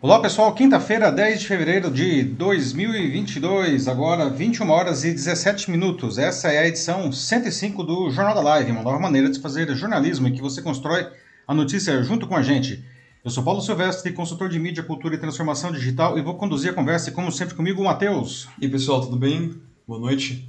Olá pessoal, quinta-feira, 10 de fevereiro de 2022, agora 21 horas e 17 minutos. Essa é a edição 105 do Jornal da Live, uma nova maneira de fazer jornalismo em que você constrói a notícia junto com a gente. Eu sou Paulo Silvestre, consultor de mídia, cultura e transformação digital e vou conduzir a conversa, como sempre comigo, o Matheus. E pessoal, tudo bem? Boa noite.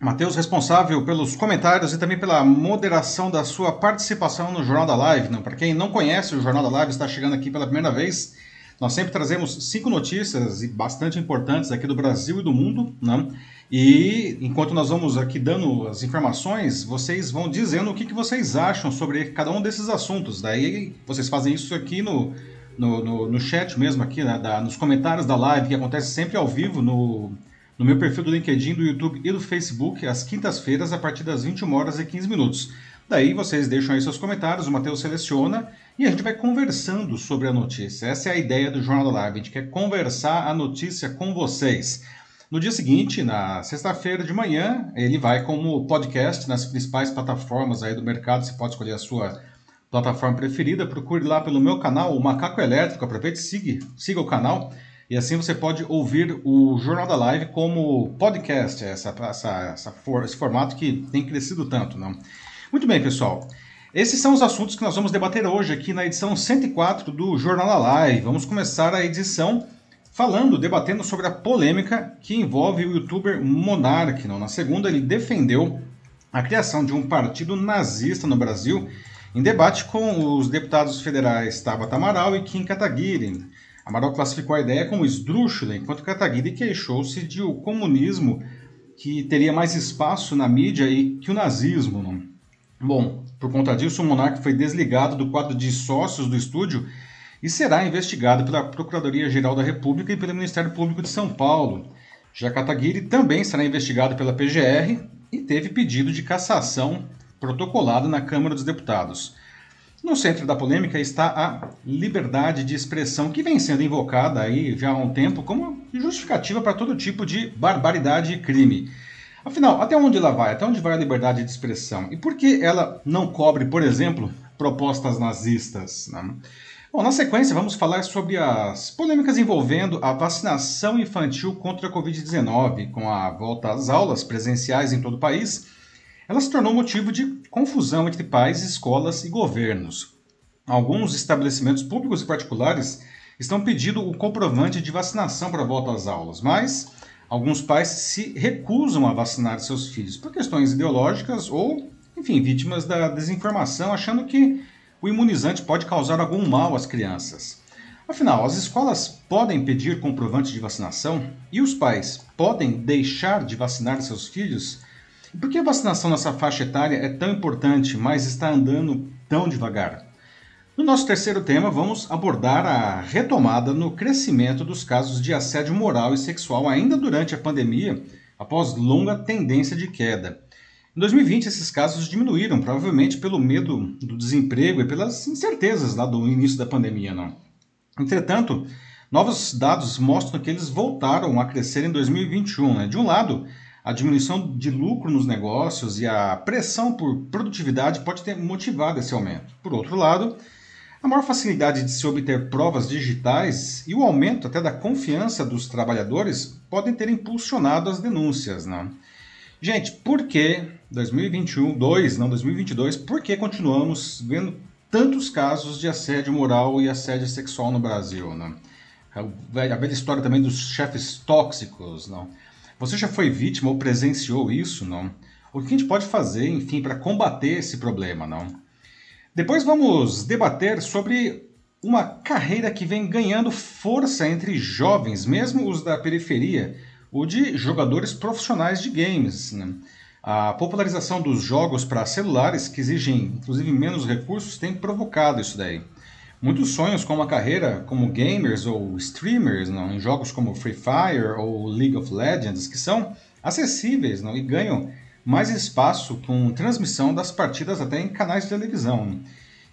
Matheus, responsável pelos comentários e também pela moderação da sua participação no Jornal da Live. Para quem não conhece o Jornal da Live, está chegando aqui pela primeira vez nós sempre trazemos cinco notícias bastante importantes aqui do Brasil e do mundo, né? E enquanto nós vamos aqui dando as informações, vocês vão dizendo o que, que vocês acham sobre cada um desses assuntos. Daí vocês fazem isso aqui no, no, no, no chat mesmo, aqui, né? da, nos comentários da live, que acontece sempre ao vivo no, no meu perfil do LinkedIn, do YouTube e do Facebook, às quintas-feiras, a partir das 21 horas e 15 minutos. Daí vocês deixam aí seus comentários, o Matheus seleciona e a gente vai conversando sobre a notícia. Essa é a ideia do Jornal da Live, a gente quer conversar a notícia com vocês. No dia seguinte, na sexta-feira de manhã, ele vai como podcast nas principais plataformas aí do mercado, você pode escolher a sua plataforma preferida, procure lá pelo meu canal, o Macaco Elétrico, aproveite e siga, siga o canal. E assim você pode ouvir o Jornal da Live como podcast, essa, essa, essa for, esse formato que tem crescido tanto. Não? Muito bem, pessoal. Esses são os assuntos que nós vamos debater hoje aqui na edição 104 do Jornal Live. Vamos começar a edição falando, debatendo sobre a polêmica que envolve o youtuber Monark. Na segunda, ele defendeu a criação de um partido nazista no Brasil em debate com os deputados federais Tabata Amaral e Kim Kataguiri. Amaral classificou a ideia como esdrúxula, enquanto Kataguiri queixou-se de o comunismo que teria mais espaço na mídia e que o nazismo. Não? Bom, por conta disso, o Monark foi desligado do quadro de sócios do estúdio e será investigado pela Procuradoria-Geral da República e pelo Ministério Público de São Paulo. Já Kataguiri também será investigado pela PGR e teve pedido de cassação protocolado na Câmara dos Deputados. No centro da polêmica está a liberdade de expressão, que vem sendo invocada aí já há um tempo como justificativa para todo tipo de barbaridade e crime. Afinal, até onde ela vai? Até onde vai a liberdade de expressão? E por que ela não cobre, por exemplo, propostas nazistas? Né? Bom, na sequência, vamos falar sobre as polêmicas envolvendo a vacinação infantil contra a Covid-19, com a volta às aulas presenciais em todo o país. Ela se tornou motivo de confusão entre pais, escolas e governos. Alguns estabelecimentos públicos e particulares estão pedindo o comprovante de vacinação para a volta às aulas, mas Alguns pais se recusam a vacinar seus filhos por questões ideológicas ou, enfim, vítimas da desinformação, achando que o imunizante pode causar algum mal às crianças. Afinal, as escolas podem pedir comprovante de vacinação e os pais podem deixar de vacinar seus filhos? Por que a vacinação nessa faixa etária é tão importante, mas está andando tão devagar? No nosso terceiro tema, vamos abordar a retomada no crescimento dos casos de assédio moral e sexual ainda durante a pandemia, após longa tendência de queda. Em 2020, esses casos diminuíram, provavelmente pelo medo do desemprego e pelas incertezas lá do início da pandemia. Não? Entretanto, novos dados mostram que eles voltaram a crescer em 2021. Né? De um lado, a diminuição de lucro nos negócios e a pressão por produtividade pode ter motivado esse aumento. Por outro lado, a maior facilidade de se obter provas digitais e o aumento até da confiança dos trabalhadores podem ter impulsionado as denúncias. Né? Gente, por que 2021, 2, não 2022, por que continuamos vendo tantos casos de assédio moral e assédio sexual no Brasil? Né? A velha história também dos chefes tóxicos. Não? Você já foi vítima ou presenciou isso? Não? O que a gente pode fazer, enfim, para combater esse problema? Não? Depois vamos debater sobre uma carreira que vem ganhando força entre jovens, mesmo os da periferia, o de jogadores profissionais de games. Né? A popularização dos jogos para celulares, que exigem inclusive menos recursos, tem provocado isso daí. Muitos sonhos com uma carreira como gamers ou streamers não, em jogos como Free Fire ou League of Legends, que são acessíveis não, e ganham mais espaço com transmissão das partidas até em canais de televisão.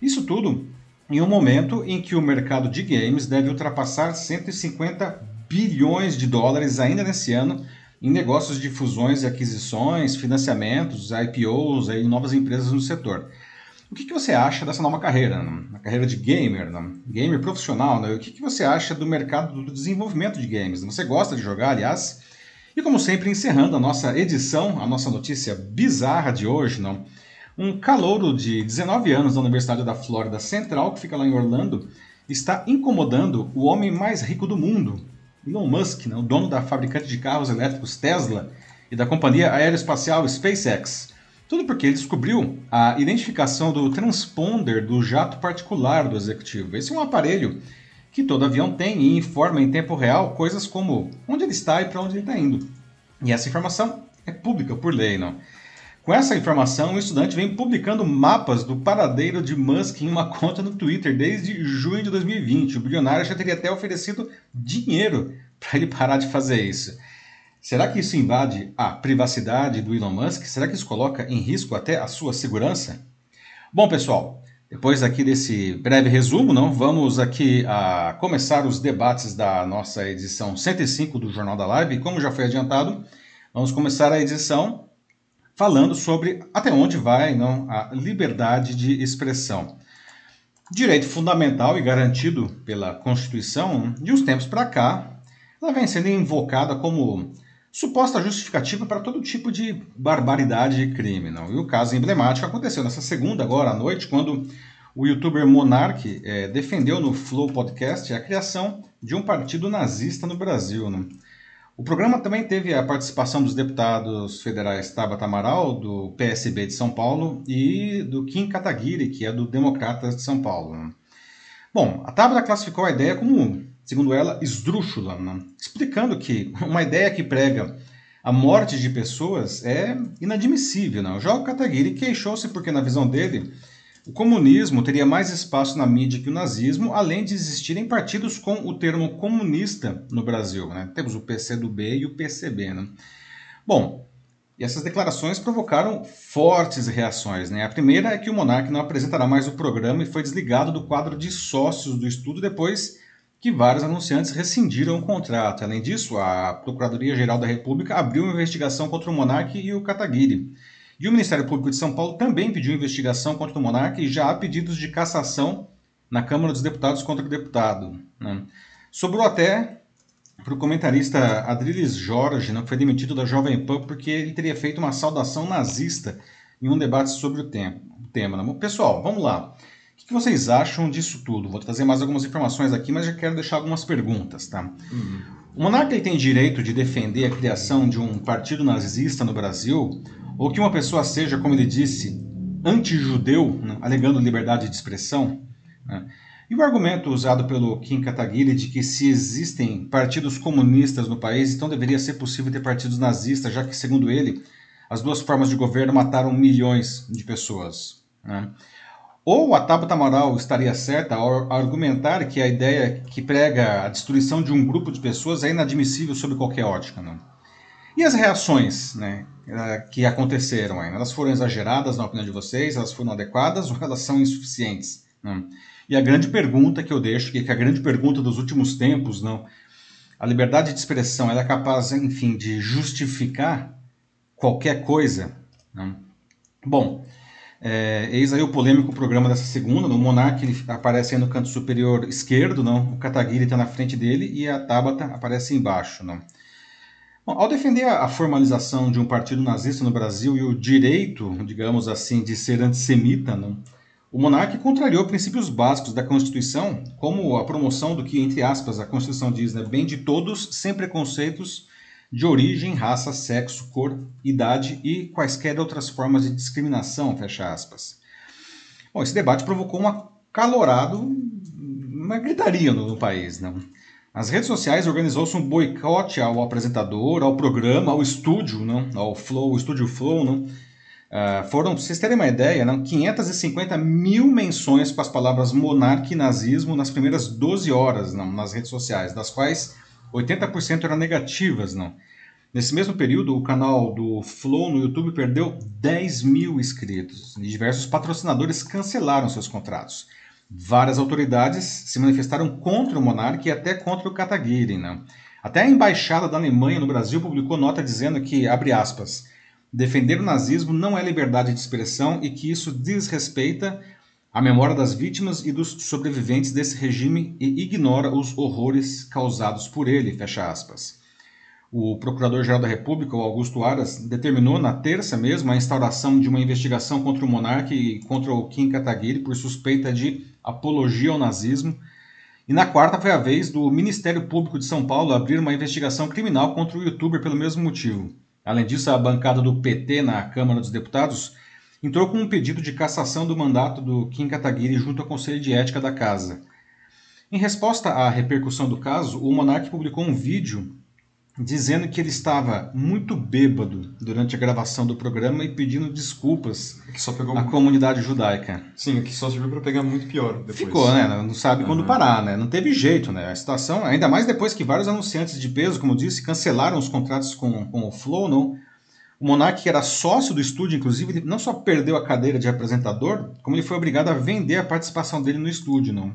Isso tudo em um momento em que o mercado de games deve ultrapassar 150 bilhões de dólares ainda nesse ano em negócios de fusões e aquisições, financiamentos, IPOs e novas empresas no setor. O que, você acha dessa nova carreira, a carreira de gamer, gamer profissional? Né? O que, que você acha do mercado do desenvolvimento de games? Você gosta de jogar, aliás? E como sempre, encerrando a nossa edição, a nossa notícia bizarra de hoje, não? um calouro de 19 anos da Universidade da Flórida Central, que fica lá em Orlando, está incomodando o homem mais rico do mundo, Elon Musk, né? o dono da fabricante de carros elétricos Tesla e da companhia aeroespacial SpaceX. Tudo porque ele descobriu a identificação do transponder do jato particular do executivo. Esse é um aparelho que todo avião tem e informa em tempo real coisas como onde ele está e para onde ele está indo. E essa informação é pública por lei, não? Com essa informação, o estudante vem publicando mapas do paradeiro de Musk em uma conta no Twitter desde junho de 2020. O bilionário já teria até oferecido dinheiro para ele parar de fazer isso. Será que isso invade a privacidade do Elon Musk? Será que isso coloca em risco até a sua segurança? Bom, pessoal, depois aqui desse breve resumo, não, vamos aqui a começar os debates da nossa edição 105 do Jornal da Live. Como já foi adiantado, vamos começar a edição falando sobre até onde vai não, a liberdade de expressão. Direito fundamental e garantido pela Constituição, de uns tempos para cá, ela vem sendo invocada como suposta justificativa para todo tipo de barbaridade e crime. Não? E o caso emblemático aconteceu nessa segunda, agora à noite, quando o youtuber Monark é, defendeu no Flow Podcast a criação de um partido nazista no Brasil. O programa também teve a participação dos deputados federais Tabata Amaral, do PSB de São Paulo, e do Kim Kataguiri, que é do Democratas de São Paulo. Bom, a Tabata classificou a ideia como segundo ela, esdrúxula, né? explicando que uma ideia que prega a morte de pessoas é inadmissível. Né? O João Kataguiri queixou-se porque, na visão dele, o comunismo teria mais espaço na mídia que o nazismo, além de existirem partidos com o termo comunista no Brasil. Né? Temos o PCdoB e o PCB. Né? Bom, e essas declarações provocaram fortes reações. Né? A primeira é que o Monark não apresentará mais o programa e foi desligado do quadro de sócios do estudo depois que vários anunciantes rescindiram o contrato. Além disso, a Procuradoria-Geral da República abriu uma investigação contra o Monarque e o Kataguiri. E o Ministério Público de São Paulo também pediu investigação contra o Monarque e já há pedidos de cassação na Câmara dos Deputados contra o deputado. Né? Sobrou até para o comentarista Adriles Jorge, né, que foi demitido da Jovem Pan porque ele teria feito uma saudação nazista em um debate sobre o tema. Né? Pessoal, vamos lá. O que vocês acham disso tudo? Vou trazer mais algumas informações aqui, mas já quero deixar algumas perguntas, tá? Uhum. O monarca tem direito de defender a criação de um partido nazista no Brasil, ou que uma pessoa seja, como ele disse, anti-judeu, né, alegando liberdade de expressão? Né? E o argumento usado pelo Kim Kataguiri de que se existem partidos comunistas no país, então deveria ser possível ter partidos nazistas, já que, segundo ele, as duas formas de governo mataram milhões de pessoas. Né? Ou a Tabata Amaral estaria certa ao argumentar que a ideia que prega a destruição de um grupo de pessoas é inadmissível sob qualquer ótica. Não? E as reações né, eh, que aconteceram? Elas foram exageradas na opinião de vocês? Elas foram adequadas ou elas são insuficientes? Não? E a grande pergunta que eu deixo, que é a grande pergunta dos últimos tempos, não, a liberdade de expressão é capaz, enfim, de justificar qualquer coisa? Não? Bom, é, eis aí o polêmico programa dessa segunda, no Monark ele aparece aí no canto superior esquerdo, não? o Kataguiri está na frente dele e a Tabata aparece embaixo. Não? Bom, ao defender a formalização de um partido nazista no Brasil e o direito, digamos assim, de ser antissemita, não? o monarca contrariou princípios básicos da Constituição, como a promoção do que, entre aspas, a Constituição diz, né, bem de todos, sem preconceitos de origem, raça, sexo, cor, idade e quaisquer outras formas de discriminação, fecha aspas. Bom, esse debate provocou um acalorado, uma gritaria no, no país. Não? Nas redes sociais organizou-se um boicote ao apresentador, ao programa, ao estúdio, não? ao Flow, estúdio Flow, não? Uh, foram, para vocês terem uma ideia, não? 550 mil menções com as palavras monarca e nazismo nas primeiras 12 horas não? nas redes sociais, das quais 80% eram negativas, não. Nesse mesmo período, o canal do Flow no YouTube perdeu 10 mil inscritos e diversos patrocinadores cancelaram seus contratos. Várias autoridades se manifestaram contra o monarca e até contra o Kataguiri. Né? Até a embaixada da Alemanha no Brasil publicou nota dizendo que, abre aspas, defender o nazismo não é liberdade de expressão e que isso desrespeita a memória das vítimas e dos sobreviventes desse regime e ignora os horrores causados por ele, fecha aspas. O Procurador-Geral da República, Augusto Aras, determinou na terça mesmo a instauração de uma investigação contra o monarca e contra o Kim Kataguiri por suspeita de apologia ao nazismo. E na quarta foi a vez do Ministério Público de São Paulo abrir uma investigação criminal contra o youtuber pelo mesmo motivo. Além disso, a bancada do PT na Câmara dos Deputados entrou com um pedido de cassação do mandato do Kim Kataguiri junto ao Conselho de Ética da Casa. Em resposta à repercussão do caso, o monarca publicou um vídeo dizendo que ele estava muito bêbado durante a gravação do programa e pedindo desculpas à comunidade judaica. Sim, que só serviu para pegar muito pior depois. Ficou, né? Não sabe uhum. quando parar, né? Não teve jeito, né? A situação, ainda mais depois que vários anunciantes de peso, como eu disse, cancelaram os contratos com, com o Flow, não? O Monark, que era sócio do estúdio, inclusive, ele não só perdeu a cadeira de apresentador, como ele foi obrigado a vender a participação dele no estúdio, não?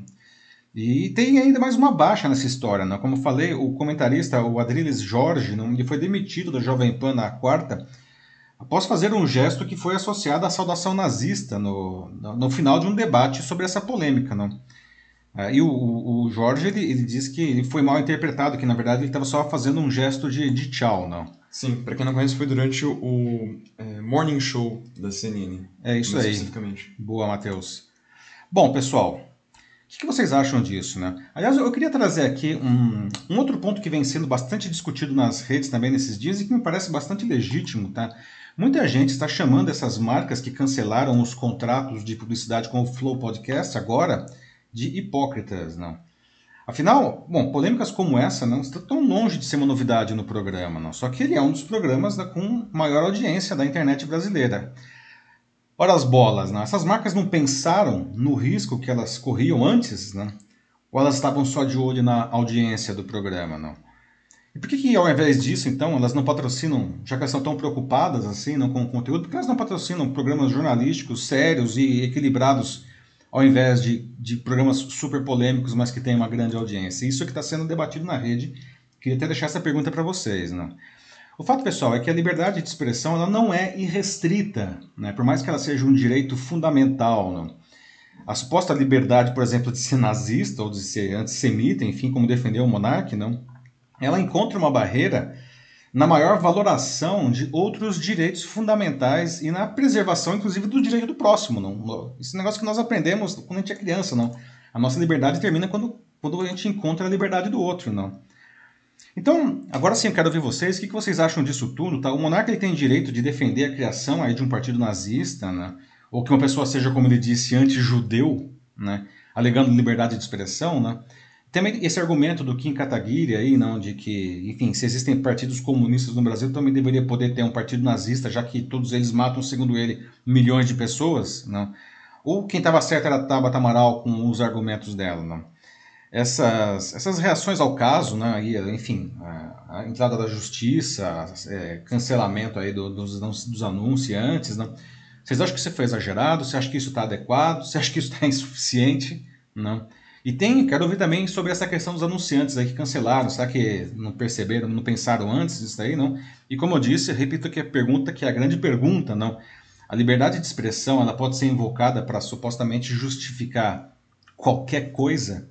E tem ainda mais uma baixa nessa história, não? Como falei, o comentarista, o Adriles Jorge, não? ele foi demitido da Jovem Pan na quarta, após fazer um gesto que foi associado à saudação nazista no, no, final de um debate sobre essa polêmica, não? É, e o, o Jorge, ele, ele diz que ele foi mal interpretado, que na verdade ele estava só fazendo um gesto de, de tchau, não? Sim, para quem não conhece, foi durante o, é, Morning Show da CNN. É isso aí. Especificamente. Boa, Matheus. Bom, pessoal, o que, que, vocês acham disso, né? Aliás, eu queria trazer aqui um, um outro ponto que vem sendo bastante discutido nas redes também nesses dias e que me parece bastante legítimo, tá? Muita gente está chamando essas marcas que cancelaram os contratos de publicidade com o Flow Podcast agora de hipócritas, não? Afinal, bom, polêmicas como essa não estão tão longe de ser uma novidade no programa, não. Só que ele é um dos programas da, com maior audiência da internet brasileira. Ora as bolas, né? essas marcas não pensaram no risco que elas corriam antes, né? Ou elas estavam só de olho na audiência do programa, não? E por que, que ao invés disso, então, elas não patrocinam, já que elas estão tão preocupadas assim, não com o conteúdo, por que elas não patrocinam programas jornalísticos sérios e equilibrados ao invés de, de programas super polêmicos, mas que têm uma grande audiência. Isso é que está sendo debatido na rede. Queria até deixar essa pergunta para vocês. Né? O fato, pessoal, é que a liberdade de expressão ela não é irrestrita, né? por mais que ela seja um direito fundamental. Né? A suposta liberdade, por exemplo, de ser nazista ou de ser antissemita, enfim, como defendeu o monarca, não, ela encontra uma barreira na maior valoração de outros direitos fundamentais e na preservação, inclusive, do direito do próximo. Não? Esse negócio que nós aprendemos quando a gente é criança. Não? A nossa liberdade termina quando, quando a gente encontra a liberdade do outro. Não? Então, agora sim, eu quero ouvir vocês. O que vocês acham disso tudo? Tá? O monarca ele tem direito de defender a criação aí de um partido nazista, né? ou que uma pessoa seja, como ele disse, anti-judeu, né? alegando liberdade de expressão, né? Também esse argumento do Kim Kataguiri aí, não, de que, enfim, se existem partidos comunistas no Brasil, também deveria poder ter um partido nazista, já que todos eles matam, segundo ele, milhões de pessoas, não? Ou quem estava certo era a Tabata Amaral com os argumentos dela, não? Essas, essas reações ao caso, né, aí, enfim, a, a entrada da justiça, é, cancelamento aí do, dos, dos anunciantes, não? Vocês acham que isso foi exagerado? Você acha que isso está adequado? Você acha que isso está insuficiente? Não? E tem, quero ouvir também sobre essa questão dos anunciantes aí que cancelaram, será que não perceberam, não pensaram antes disso aí, não? E como eu disse, repito que a pergunta que é a grande pergunta, não? A liberdade de expressão, ela pode ser invocada para supostamente justificar qualquer coisa?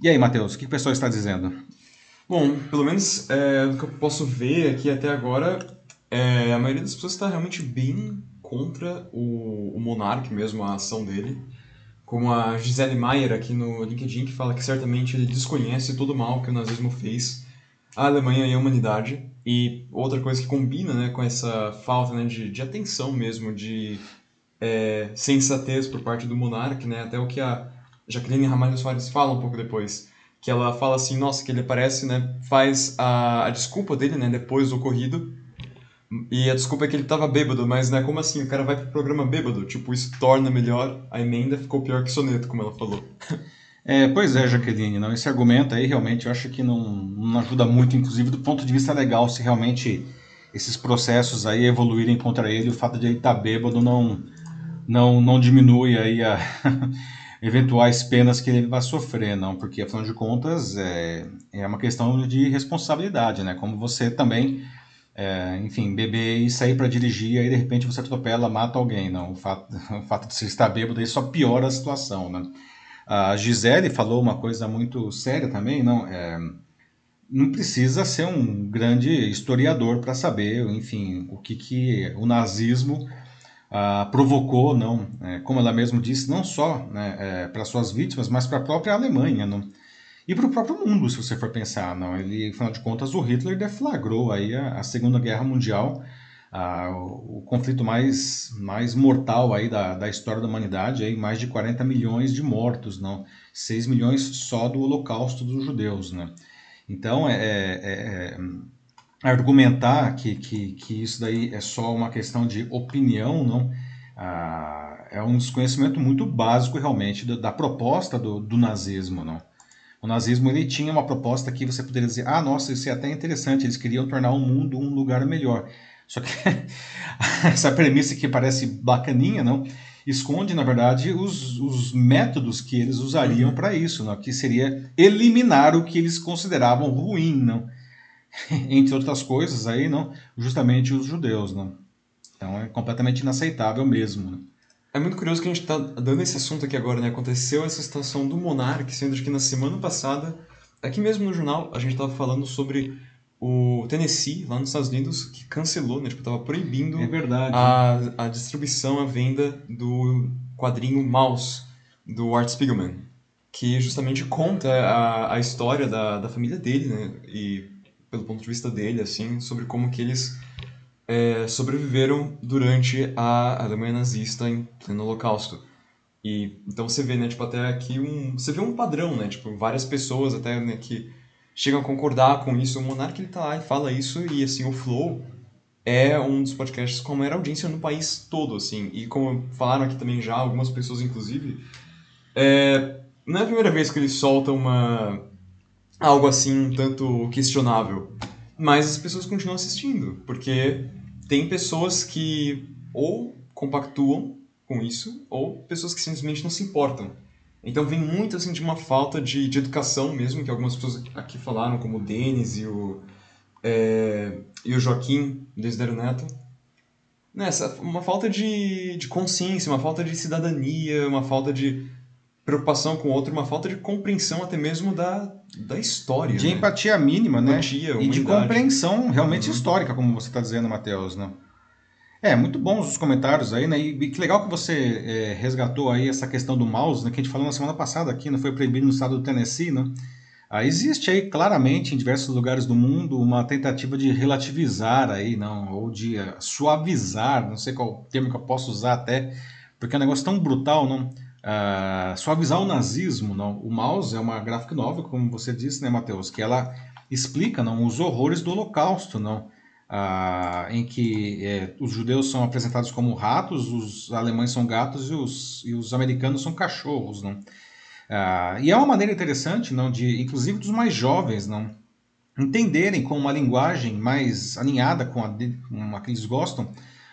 E aí, Matheus, o que o pessoal está dizendo? Bom, pelo menos é, do que eu posso ver aqui até agora, é, a maioria das pessoas está realmente bem contra o, o Monark mesmo, a ação dele como a Gisele Maier aqui no LinkedIn, que fala que certamente ele desconhece todo o mal que o nazismo fez à Alemanha e à humanidade. E outra coisa que combina né, com essa falta né, de, de atenção mesmo, de é, sensatez por parte do monarca, né, até o que a Jacqueline Ramalho Soares fala um pouco depois, que ela fala assim, nossa, que ele aparece, né, faz a, a desculpa dele, né, depois do ocorrido, e a desculpa é que ele tava bêbado, mas né, como assim? O cara vai pro programa bêbado. Tipo, isso torna melhor. A emenda ficou pior que soneto, como ela falou. É, pois é, Jaqueline, não, esse argumento aí realmente eu acho que não, não ajuda muito, inclusive do ponto de vista legal, se realmente esses processos aí evoluírem contra ele, o fato de ele estar tá bêbado não, não, não diminui aí a eventuais penas que ele vai sofrer, não, porque afinal de contas é, é uma questão de responsabilidade, né? Como você também é, enfim, beber e sair para dirigir, aí de repente você atropela, mata alguém. Não, o fato, o fato de você estar bêbado aí só piora a situação, né? A Gisele falou uma coisa muito séria também, não? É, não precisa ser um grande historiador para saber, enfim, o que, que o nazismo ah, provocou, não, é, como ela mesma disse, não só né, é, para suas vítimas, mas para a própria Alemanha, não? E para o próprio mundo, se você for pensar, não. Ele, afinal de contas, o Hitler deflagrou aí a, a Segunda Guerra Mundial, a, o, o, conflito mais, mais mortal aí da, da história da humanidade, aí mais de 40 milhões de mortos, não. 6 milhões só do Holocausto dos judeus, né? Então, é, é, é argumentar que, que, que isso daí é só uma questão de opinião, não, ah, é um desconhecimento muito básico realmente da, da proposta do, do, nazismo, não. O nazismo ele tinha uma proposta que você poderia dizer, ah, nossa, isso é até interessante, eles queriam tornar o mundo um lugar melhor. Só que essa premissa que parece bacaninha, não, esconde, na verdade, os, os métodos que eles usariam uhum. para isso, não, que seria eliminar o que eles consideravam ruim, não entre outras coisas aí, não, justamente os judeus, não. Então é completamente inaceitável mesmo. Né? É muito curioso que a gente está dando esse assunto aqui agora, né? Aconteceu essa situação do Monark, sendo que na semana passada, aqui mesmo no jornal, a gente estava falando sobre o Tennessee, lá nos Estados Unidos, que cancelou, né? Tipo, tava proibindo é verdade. A, a distribuição, a venda do quadrinho Mouse, do Art Spiegelman, que justamente conta a, a história da, da família dele, né? E pelo ponto de vista dele, assim, sobre como que eles é, sobreviveram durante a Alemanha nazista em pleno Holocausto. E então você vê, né, tipo, até aqui um, você vê um padrão, né, tipo, várias pessoas até né, que chegam a concordar com isso. O Monark ele tá lá e fala isso e assim o Flow é um dos podcasts com a maior audiência no país todo, assim. E como falaram aqui também já algumas pessoas inclusive, é, não é a primeira vez que ele solta uma algo assim um tanto questionável. Mas as pessoas continuam assistindo, porque tem pessoas que ou compactuam com isso, ou pessoas que simplesmente não se importam. Então vem muito assim de uma falta de, de educação mesmo, que algumas pessoas aqui falaram, como o Denis e o, é, e o Joaquim Desidero Neto. Nessa, uma falta de, de consciência, uma falta de cidadania, uma falta de preocupação com o outro, uma falta de compreensão até mesmo da, da história. De né? empatia mínima, empatia, né? E de compreensão realmente uhum. histórica, como você está dizendo, Matheus, né? É, muito bons os comentários aí, né? E, que legal que você é, resgatou aí essa questão do mouse, né? Que a gente falou na semana passada aqui, não foi proibido no estado do Tennessee, né? Ah, existe aí claramente em diversos lugares do mundo uma tentativa de relativizar aí, não, ou de uh, suavizar, não sei qual termo que eu posso usar até, porque é um negócio tão brutal, não? Uh, suavizar o nazismo. Não? O Maus é uma graphic novel, como você disse, né, Matheus, que ela explica não, os horrores do Holocausto, não? Uh, em que é, os judeus são apresentados como ratos, os alemães são gatos e os, e os americanos são cachorros, não? Uh, e é uma maneira interessante, não, de inclusive dos mais jovens, não, entenderem com uma linguagem mais alinhada com a, com a que eles gostam,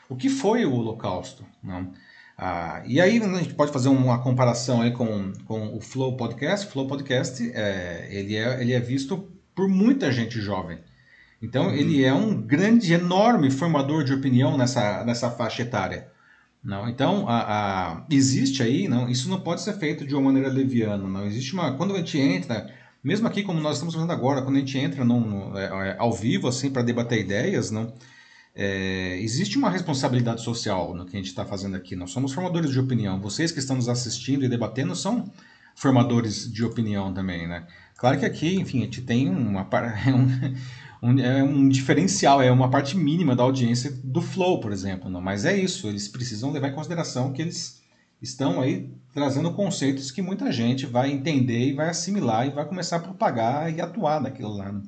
o que foi o Holocausto, não? Ah, e aí a gente pode fazer uma comparação aí com, com o Flow Podcast. O Flow Podcast é, ele, é, ele é visto por muita gente jovem. Então uhum. ele é um grande, enorme formador de opinião nessa, nessa faixa etária. Não, então a, a, existe aí, não, isso não pode ser feito de uma maneira leviana. Não existe uma quando a gente entra, mesmo aqui como nós estamos fazendo agora, quando a gente entra no é, é ao vivo assim para debater ideias, não, é, existe uma responsabilidade social no que a gente está fazendo aqui. Nós somos formadores de opinião. Vocês que estão nos assistindo e debatendo são formadores de opinião também, né? Claro que aqui, enfim, a gente tem uma é um, um, é um diferencial, é uma parte mínima da audiência do Flow, por exemplo. Não? Mas é isso, eles precisam levar em consideração que eles estão aí trazendo conceitos que muita gente vai entender e vai assimilar e vai começar a propagar e atuar naquilo lá. Né?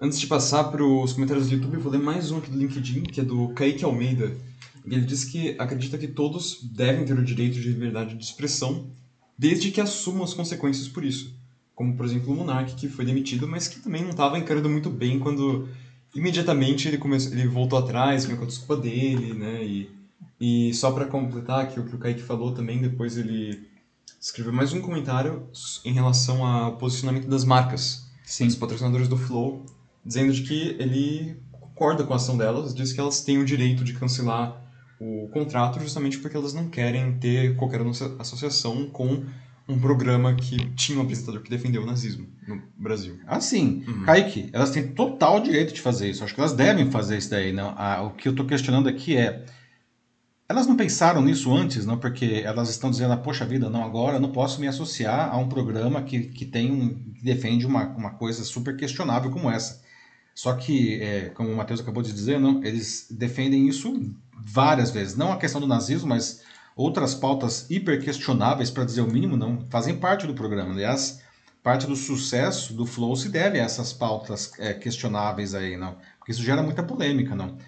Antes de passar para os comentários do YouTube, eu vou ler mais um aqui do LinkedIn, que é do Kaique Almeida. Ele diz que acredita que todos devem ter o direito de liberdade de expressão, desde que assumam as consequências por isso. Como, por exemplo, o Monark, que foi demitido, mas que também não estava encarando muito bem quando imediatamente ele, começou, ele voltou atrás, veio com a desculpa dele, né? E, e só para completar aqui o que o Kaique falou também, depois ele escreveu mais um comentário em relação ao posicionamento das marcas. Sim. Os patrocinadores do Flow dizendo de que ele concorda com a ação delas, diz que elas têm o direito de cancelar o contrato justamente porque elas não querem ter qualquer associação com um programa que tinha um apresentador que defendeu o nazismo no Brasil. Ah, sim. Uhum. Kaique, elas têm total direito de fazer isso. Acho que elas devem fazer isso daí. Não? Ah, o que eu estou questionando aqui é. Elas não pensaram nisso antes, não? Porque elas estão dizendo, ah, poxa vida, não, agora eu não posso me associar a um programa que, que tem um, que defende uma, uma coisa super questionável como essa. Só que, é, como o Matheus acabou de dizer, não, eles defendem isso várias vezes. Não a questão do nazismo, mas outras pautas hiper questionáveis, para dizer o mínimo, não fazem parte do programa. Aliás, parte do sucesso do Flow se deve a essas pautas é, questionáveis aí, não? Porque isso gera muita polêmica, não?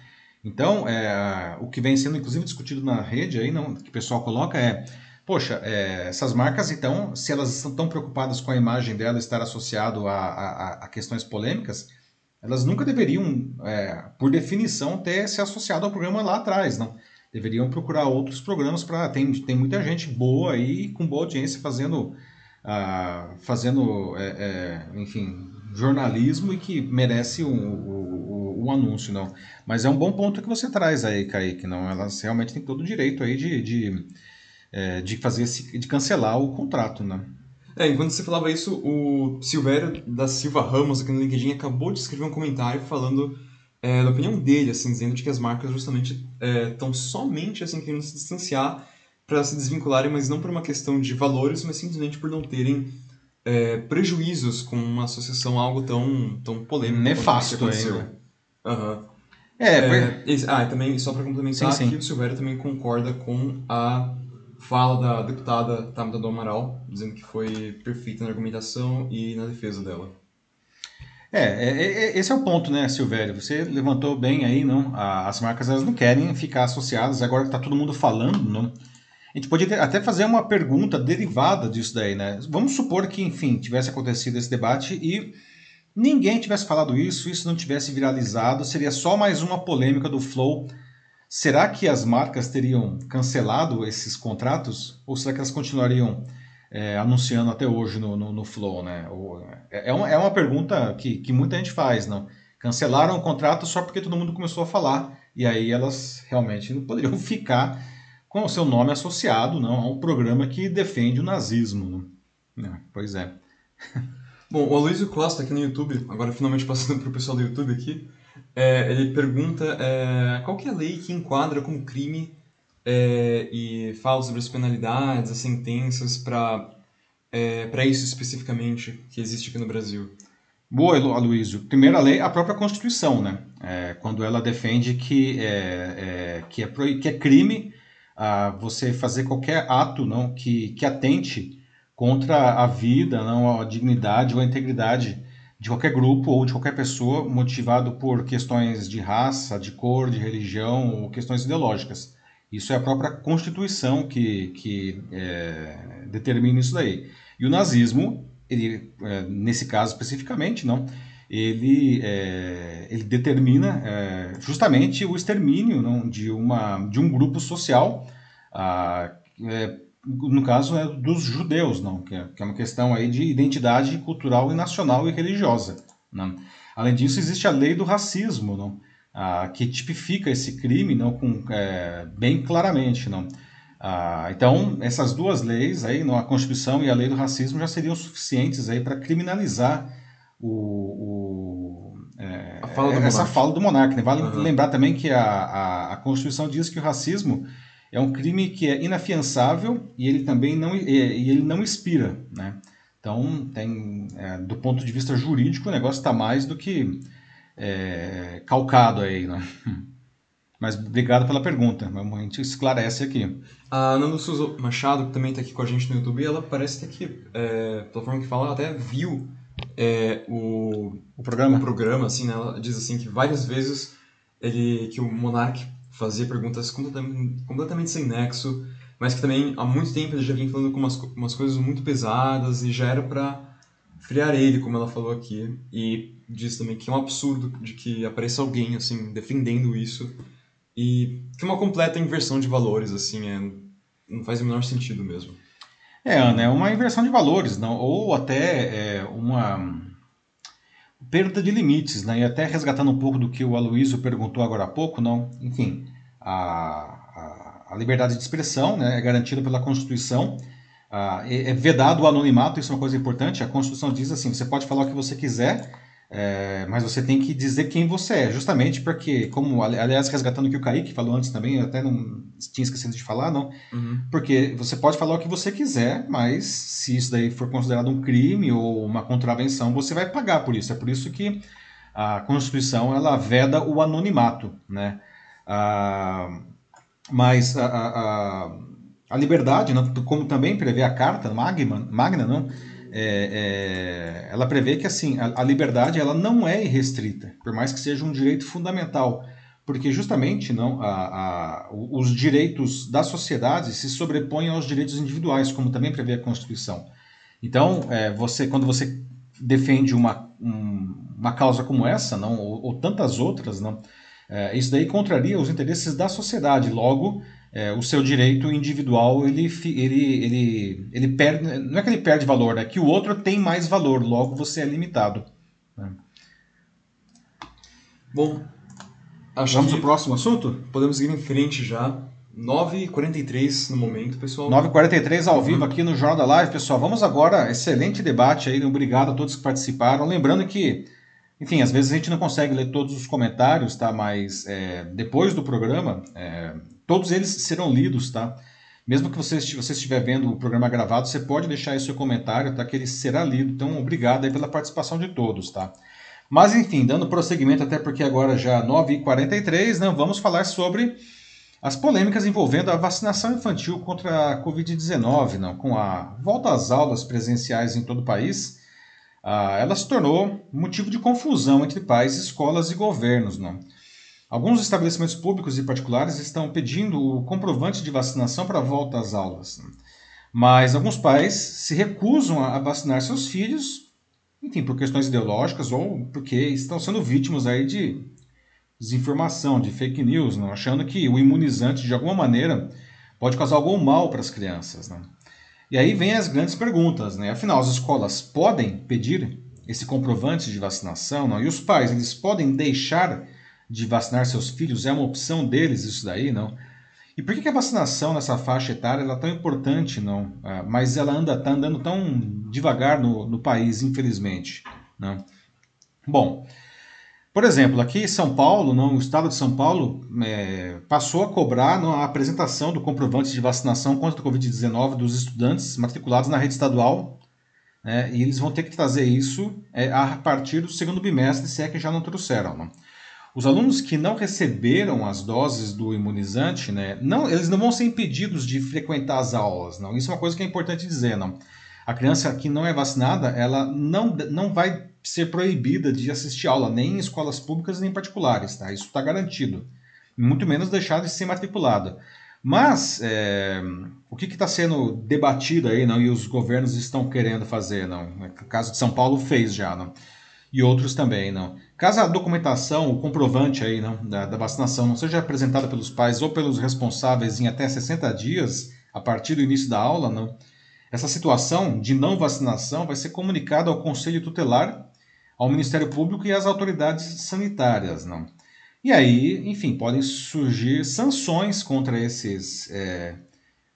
Então, é, o que vem sendo inclusive discutido na rede aí, não, que o pessoal coloca é, poxa, é, essas marcas então, se elas estão tão preocupadas com a imagem dela estar associado a, a, a questões polêmicas, elas nunca deveriam, é, por definição, ter se associado ao programa lá atrás, não? deveriam procurar outros programas para tem, tem muita gente boa aí com boa audiência fazendo uh, fazendo é, é, enfim jornalismo e que merece um, anúncio não. Mas é um bom ponto que você traz aí Kaique não. Elas realmente têm todo o direito aí de, de, é, de fazer esse, de cancelar o contrato né é, enquanto você falava isso, o Silvério da Silva Ramos aqui no LinkedIn acabou de escrever um comentário falando é, da opinião dele, assim, dizendo de que as marcas justamente estão é, somente assim querendo se distanciar para se desvincularem, mas não por uma questão de valores, mas simplesmente por não terem é, prejuízos com uma associação algo tão tão polêmico. Nefasto ainda. Uhum. É, é, esse, ah, também só para complementar sim, sim. o Silvério também concorda com a fala da deputada Tamda do Amaral, dizendo que foi perfeita na argumentação e na defesa dela. É, é, é, esse é o ponto, né, Silvério? Você levantou bem aí, não? As marcas elas não querem ficar associadas, agora está todo mundo falando, não? A gente podia até fazer uma pergunta derivada disso daí, né? Vamos supor que, enfim, tivesse acontecido esse debate e ninguém tivesse falado isso, isso não tivesse viralizado, seria só mais uma polêmica do Flow. Será que as marcas teriam cancelado esses contratos? Ou será que elas continuariam é, anunciando até hoje no, no, no Flow, né? É, é, uma, é uma pergunta que, que muita gente faz, não? Cancelaram o contrato só porque todo mundo começou a falar, e aí elas realmente não poderiam ficar com o seu nome associado não, a um programa que defende o nazismo. Não? É, pois é. Bom, o Aloysio Costa aqui no YouTube, agora finalmente passando para o pessoal do YouTube aqui, é, ele pergunta é, qual que é a lei que enquadra como crime é, e fala sobre as penalidades, as sentenças para é, isso especificamente que existe aqui no Brasil. Boa, Aloysio. Primeira lei, a própria Constituição, né? É, quando ela defende que é, é, que, é, que é crime ah, você fazer qualquer ato não que, que atente contra a vida, não a dignidade ou a integridade de qualquer grupo ou de qualquer pessoa motivado por questões de raça, de cor, de religião ou questões ideológicas. Isso é a própria Constituição que, que é, determina isso daí. E o nazismo, ele, é, nesse caso especificamente, não, ele, é, ele determina é, justamente o extermínio não, de, uma, de um grupo social, a, é, no caso é dos judeus, não, que é, que, é, uma questão aí de identidade cultural e nacional e religiosa. Não. Além disso, existe a lei do racismo, não, ah, que tipifica esse crime não com é, bem claramente não ah, então essas duas leis aí não, a Constituição e a lei do racismo já seriam suficientes aí para criminalizar o, o é, fala essa monarca. fala do monarca né? vale uhum. lembrar também que a, a, a, Constituição diz que o racismo é um crime que é inafiançável e ele também não e, ele não expira né então tem é, do ponto de vista jurídico o negócio está mais do que é, calcado aí, né? Mas obrigado pela pergunta, a gente esclarece aqui. A Nando Souza Machado, que também está aqui com a gente no YouTube, ela parece que, é, pela forma que fala, ela até viu é, o, o programa. O programa, assim, né? Ela diz assim que várias vezes ele, que o Monark fazia perguntas completamente, completamente sem nexo, mas que também há muito tempo ele já vinha falando com umas, umas coisas muito pesadas e já era para friar ele, como ela falou aqui. E diz também que é um absurdo de que apareça alguém assim defendendo isso e que é uma completa inversão de valores assim é, não faz o menor sentido mesmo é Ana é uma inversão de valores não ou até é, uma perda de limites, né? E até resgatando um pouco do que o Aloysio perguntou agora há pouco, não, enfim, a, a, a liberdade de expressão né, é garantida pela Constituição, ah, é, vedado o anonimato, isso é uma coisa importante, a Constituição diz assim, você pode falar o que você quiser, é, mas você tem que dizer quem você é, justamente porque, como, aliás, resgatando o que o Kaique falou antes também, eu até não tinha esquecido de falar, não, uhum. porque você pode falar o que você quiser, mas se isso daí for considerado um crime ou uma contravenção, você vai pagar por isso. É por isso que a Constituição, ela veda o anonimato, né? Ah, mas a, a, a liberdade, não, como também prevê a Carta Magna, Magna não, é, é, ela prevê que assim a, a, liberdade ela não é irrestrita, por mais que seja um direito fundamental, porque justamente não a, a, os direitos da sociedade se sobrepõem aos direitos individuais, como também prevê a Constituição. Então, é, você quando você defende uma, um, uma causa como essa, não ou, ou tantas outras, não, é, isso daí contraria os interesses da sociedade. Logo, é, o seu direito individual ele, ele, ele, ele perde, não é que ele perde valor, é que o outro tem mais valor, logo você é limitado. Né? Bom, acho vamos ao próximo assunto? Podemos ir em frente já. 9h43 no momento, pessoal. 9h43 ao vivo uhum. aqui no Jornal da Live, pessoal. Vamos agora, excelente debate aí, obrigado a todos que participaram. Lembrando que, enfim, às vezes a gente não consegue ler todos os comentários, tá? Mas é, depois do programa, é, Todos eles serão lidos, tá? Mesmo que você, você estiver vendo o programa gravado, você pode deixar aí seu comentário, tá? Que ele será lido. Então, obrigado aí pela participação de todos, tá? Mas, enfim, dando prosseguimento, até porque agora já 9h43, né? Vamos falar sobre as polêmicas envolvendo a vacinação infantil contra a Covid-19, não? Com a volta às aulas presenciais em todo o país, ah, ela se tornou motivo de confusão entre pais, escolas e governos, não? Alguns estabelecimentos públicos e particulares estão pedindo o comprovante de vacinação para a volta às aulas. Mas alguns pais se recusam a vacinar seus filhos, enfim, por questões ideológicas ou porque estão sendo vítimas aí de desinformação, de fake news, não? achando que o imunizante, de alguma maneira, pode causar algum mal para as crianças. Não? E aí vem as grandes perguntas, né? Afinal, as escolas podem pedir esse comprovante de vacinação, não? E os pais, eles podem deixar de vacinar seus filhos? É uma opção deles isso daí, não? E por que, a vacinação nessa faixa etária é tão importante, não? Ah, mas ela anda tá andando tão devagar no, no país, infelizmente, não? Bom, por exemplo, aqui em São Paulo, o estado de São Paulo é, passou a cobrar a apresentação do comprovante de vacinação contra a Covid-19 dos estudantes matriculados na rede estadual, né, e eles vão ter que trazer isso é, a partir do segundo bimestre, se é que já não trouxeram. Não. Os alunos que não receberam as doses do imunizante, né, não, eles não vão ser impedidos de frequentar as aulas, não. Isso é uma coisa que é importante dizer, não. A criança que não é vacinada, ela não, não vai ser proibida de assistir aula, nem em escolas públicas nem particulares, tá? Isso está garantido. Muito menos deixar de ser matriculada. Mas é, o que está sendo debatido aí, não? E os governos estão querendo fazer, não? O caso de São Paulo fez já, não? E outros também, não? Caso a documentação, o comprovante aí, não, da, da, vacinação não seja apresentada pelos pais ou pelos responsáveis em até 60 dias, a partir do início da aula, não, essa situação de não vacinação vai ser comunicada ao Conselho Tutelar, ao Ministério Público e às autoridades sanitárias. Não. E aí, enfim, podem surgir sanções contra esses, é,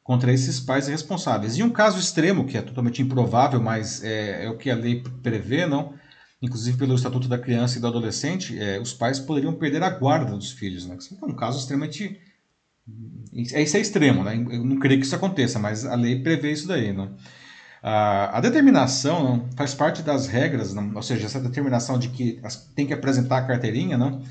contra esses pais responsáveis. E um caso extremo, que é totalmente improvável, mas é, é o que a lei prevê, não, inclusive pelo Estatuto da Criança e do Adolescente, é, os pais poderiam perder a guarda dos filhos. Né? Isso é um caso extremamente. Isso é extremo, né? eu não creio que isso aconteça, mas a lei prevê isso daí. Né? A, a determinação não, faz parte das regras, não, ou seja, essa determinação de que tem que apresentar a carteirinha, não,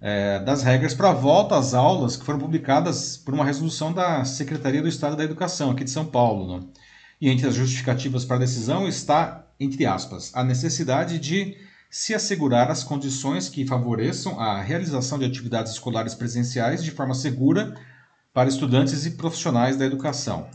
é, das regras para a volta às aulas que foram publicadas por uma resolução da Secretaria do Estado da Educação, aqui de São Paulo. Não? E entre as justificativas para a decisão está entre aspas, a necessidade de se assegurar as condições que favoreçam a realização de atividades escolares presenciais de forma segura para estudantes e profissionais da educação.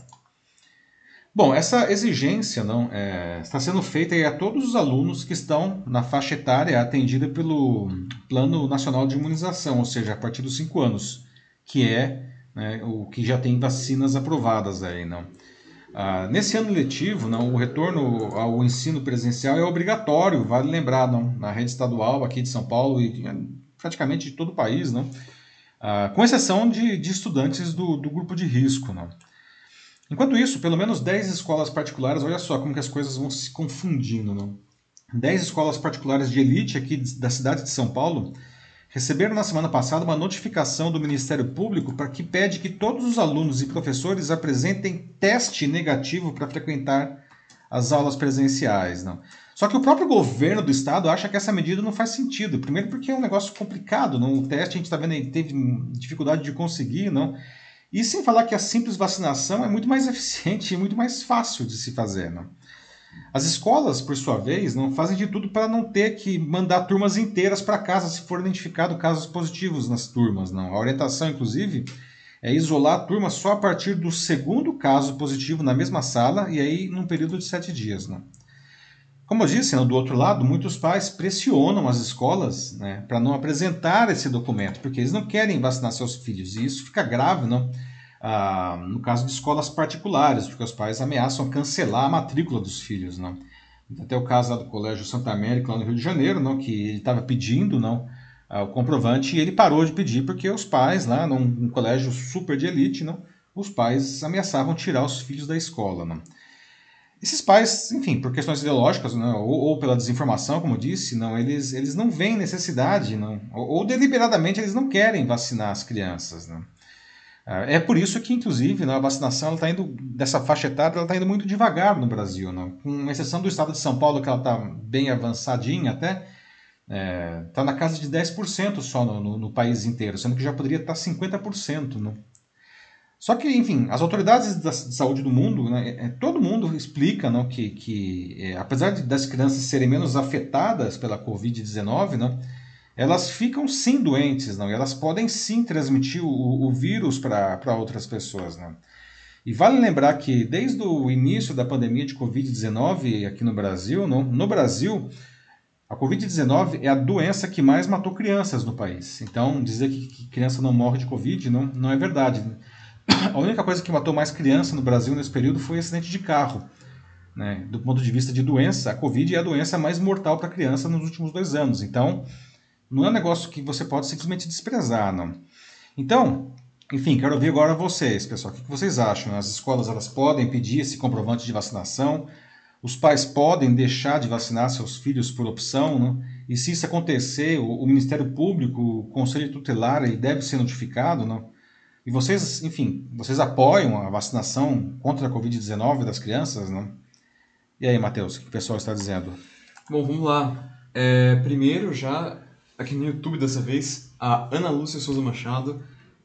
Bom, essa exigência não é, está sendo feita a todos os alunos que estão na faixa etária atendida pelo Plano Nacional de Imunização, ou seja, a partir dos 5 anos, que é né, o que já tem vacinas aprovadas aí, não. Ah, nesse ano letivo, não, o retorno ao ensino presencial é obrigatório, vale lembrar, não, na rede estadual aqui de São Paulo e praticamente de todo o país, não, ah, com exceção de, de estudantes do, do, grupo de risco. Não. Enquanto isso, pelo menos 10 escolas particulares, olha só como que as coisas vão se confundindo. Não. 10 escolas particulares de elite aqui da cidade de São Paulo receberam na semana passada uma notificação do Ministério Público para que pede que todos os alunos e professores apresentem teste negativo para frequentar as aulas presenciais. Não. Só que o próprio governo do estado acha que essa medida não faz sentido. Primeiro porque é um negócio complicado, não? o teste a gente está vendo aí teve dificuldade de conseguir, não. E sem falar que a simples vacinação é muito mais eficiente e muito mais fácil de se fazer. Não? As escolas, por sua vez, não fazem de tudo para não ter que mandar turmas inteiras para casa se for identificado casos positivos nas turmas. Não. A orientação, inclusive, é isolar a turma só a partir do segundo caso positivo na mesma sala e aí num período de sete dias. Não. Como eu disse, não, do outro lado, muitos pais pressionam as escolas né, para não apresentar esse documento, porque eles não querem vacinar seus filhos. E isso fica grave, não? ah, no caso de escolas particulares, porque os pais ameaçam cancelar a matrícula dos filhos. Não? Até o caso do Colégio Santa América, lá no Rio de Janeiro, não, que ele estava pedindo não, ah, o comprovante e ele parou de pedir porque os pais, lá num, num colégio super de elite, não, os pais ameaçavam tirar os filhos da escola. Não. Esses pais, enfim, por questões ideológicas não, ou, ou, pela desinformação, como eu disse, não, eles, eles não veem necessidade, não, ou, ou deliberadamente eles não querem vacinar as crianças. Não. É por isso que, inclusive, né, a vacinação está indo, dessa faixa etária está indo muito devagar no Brasil. Né? Com exceção do estado de São Paulo, que ela está bem avançadinha até, está é, tá na casa de 10% só no, no, no, país inteiro, sendo que já poderia estar tá 50%. Né? Só que, enfim, as autoridades da, de saúde do mundo, né, é, todo mundo explica né, que, que é, apesar de, das crianças serem menos afetadas pela Covid-19, né, elas ficam sim doentes, não? E elas podem sim transmitir o, o vírus para outras pessoas, não? E vale lembrar que desde o início da pandemia de Covid-19 aqui no Brasil, não? no Brasil, a Covid-19 é a doença que mais matou crianças no país. Então, dizer que, que criança não morre de Covid não, não é verdade. A única coisa que matou mais criança no Brasil nesse período foi acidente de carro. Né? Do ponto de vista de doença, a Covid é a doença mais mortal para criança nos últimos dois anos. Então, não é um negócio que você pode simplesmente desprezar, não. Então, enfim, quero ouvir agora vocês, pessoal. O que vocês acham? As escolas elas podem pedir esse comprovante de vacinação? Os pais podem deixar de vacinar seus filhos por opção, né? E se isso acontecer, o, Ministério Público, o Conselho Tutelar, ele deve ser notificado, não? E vocês, enfim, vocês apoiam a vacinação contra a Covid-19 das crianças, não? E aí, Matheus, o que o pessoal está dizendo? Bom, vamos lá. É, primeiro, já aqui no YouTube dessa vez, a Ana Lúcia Souza Machado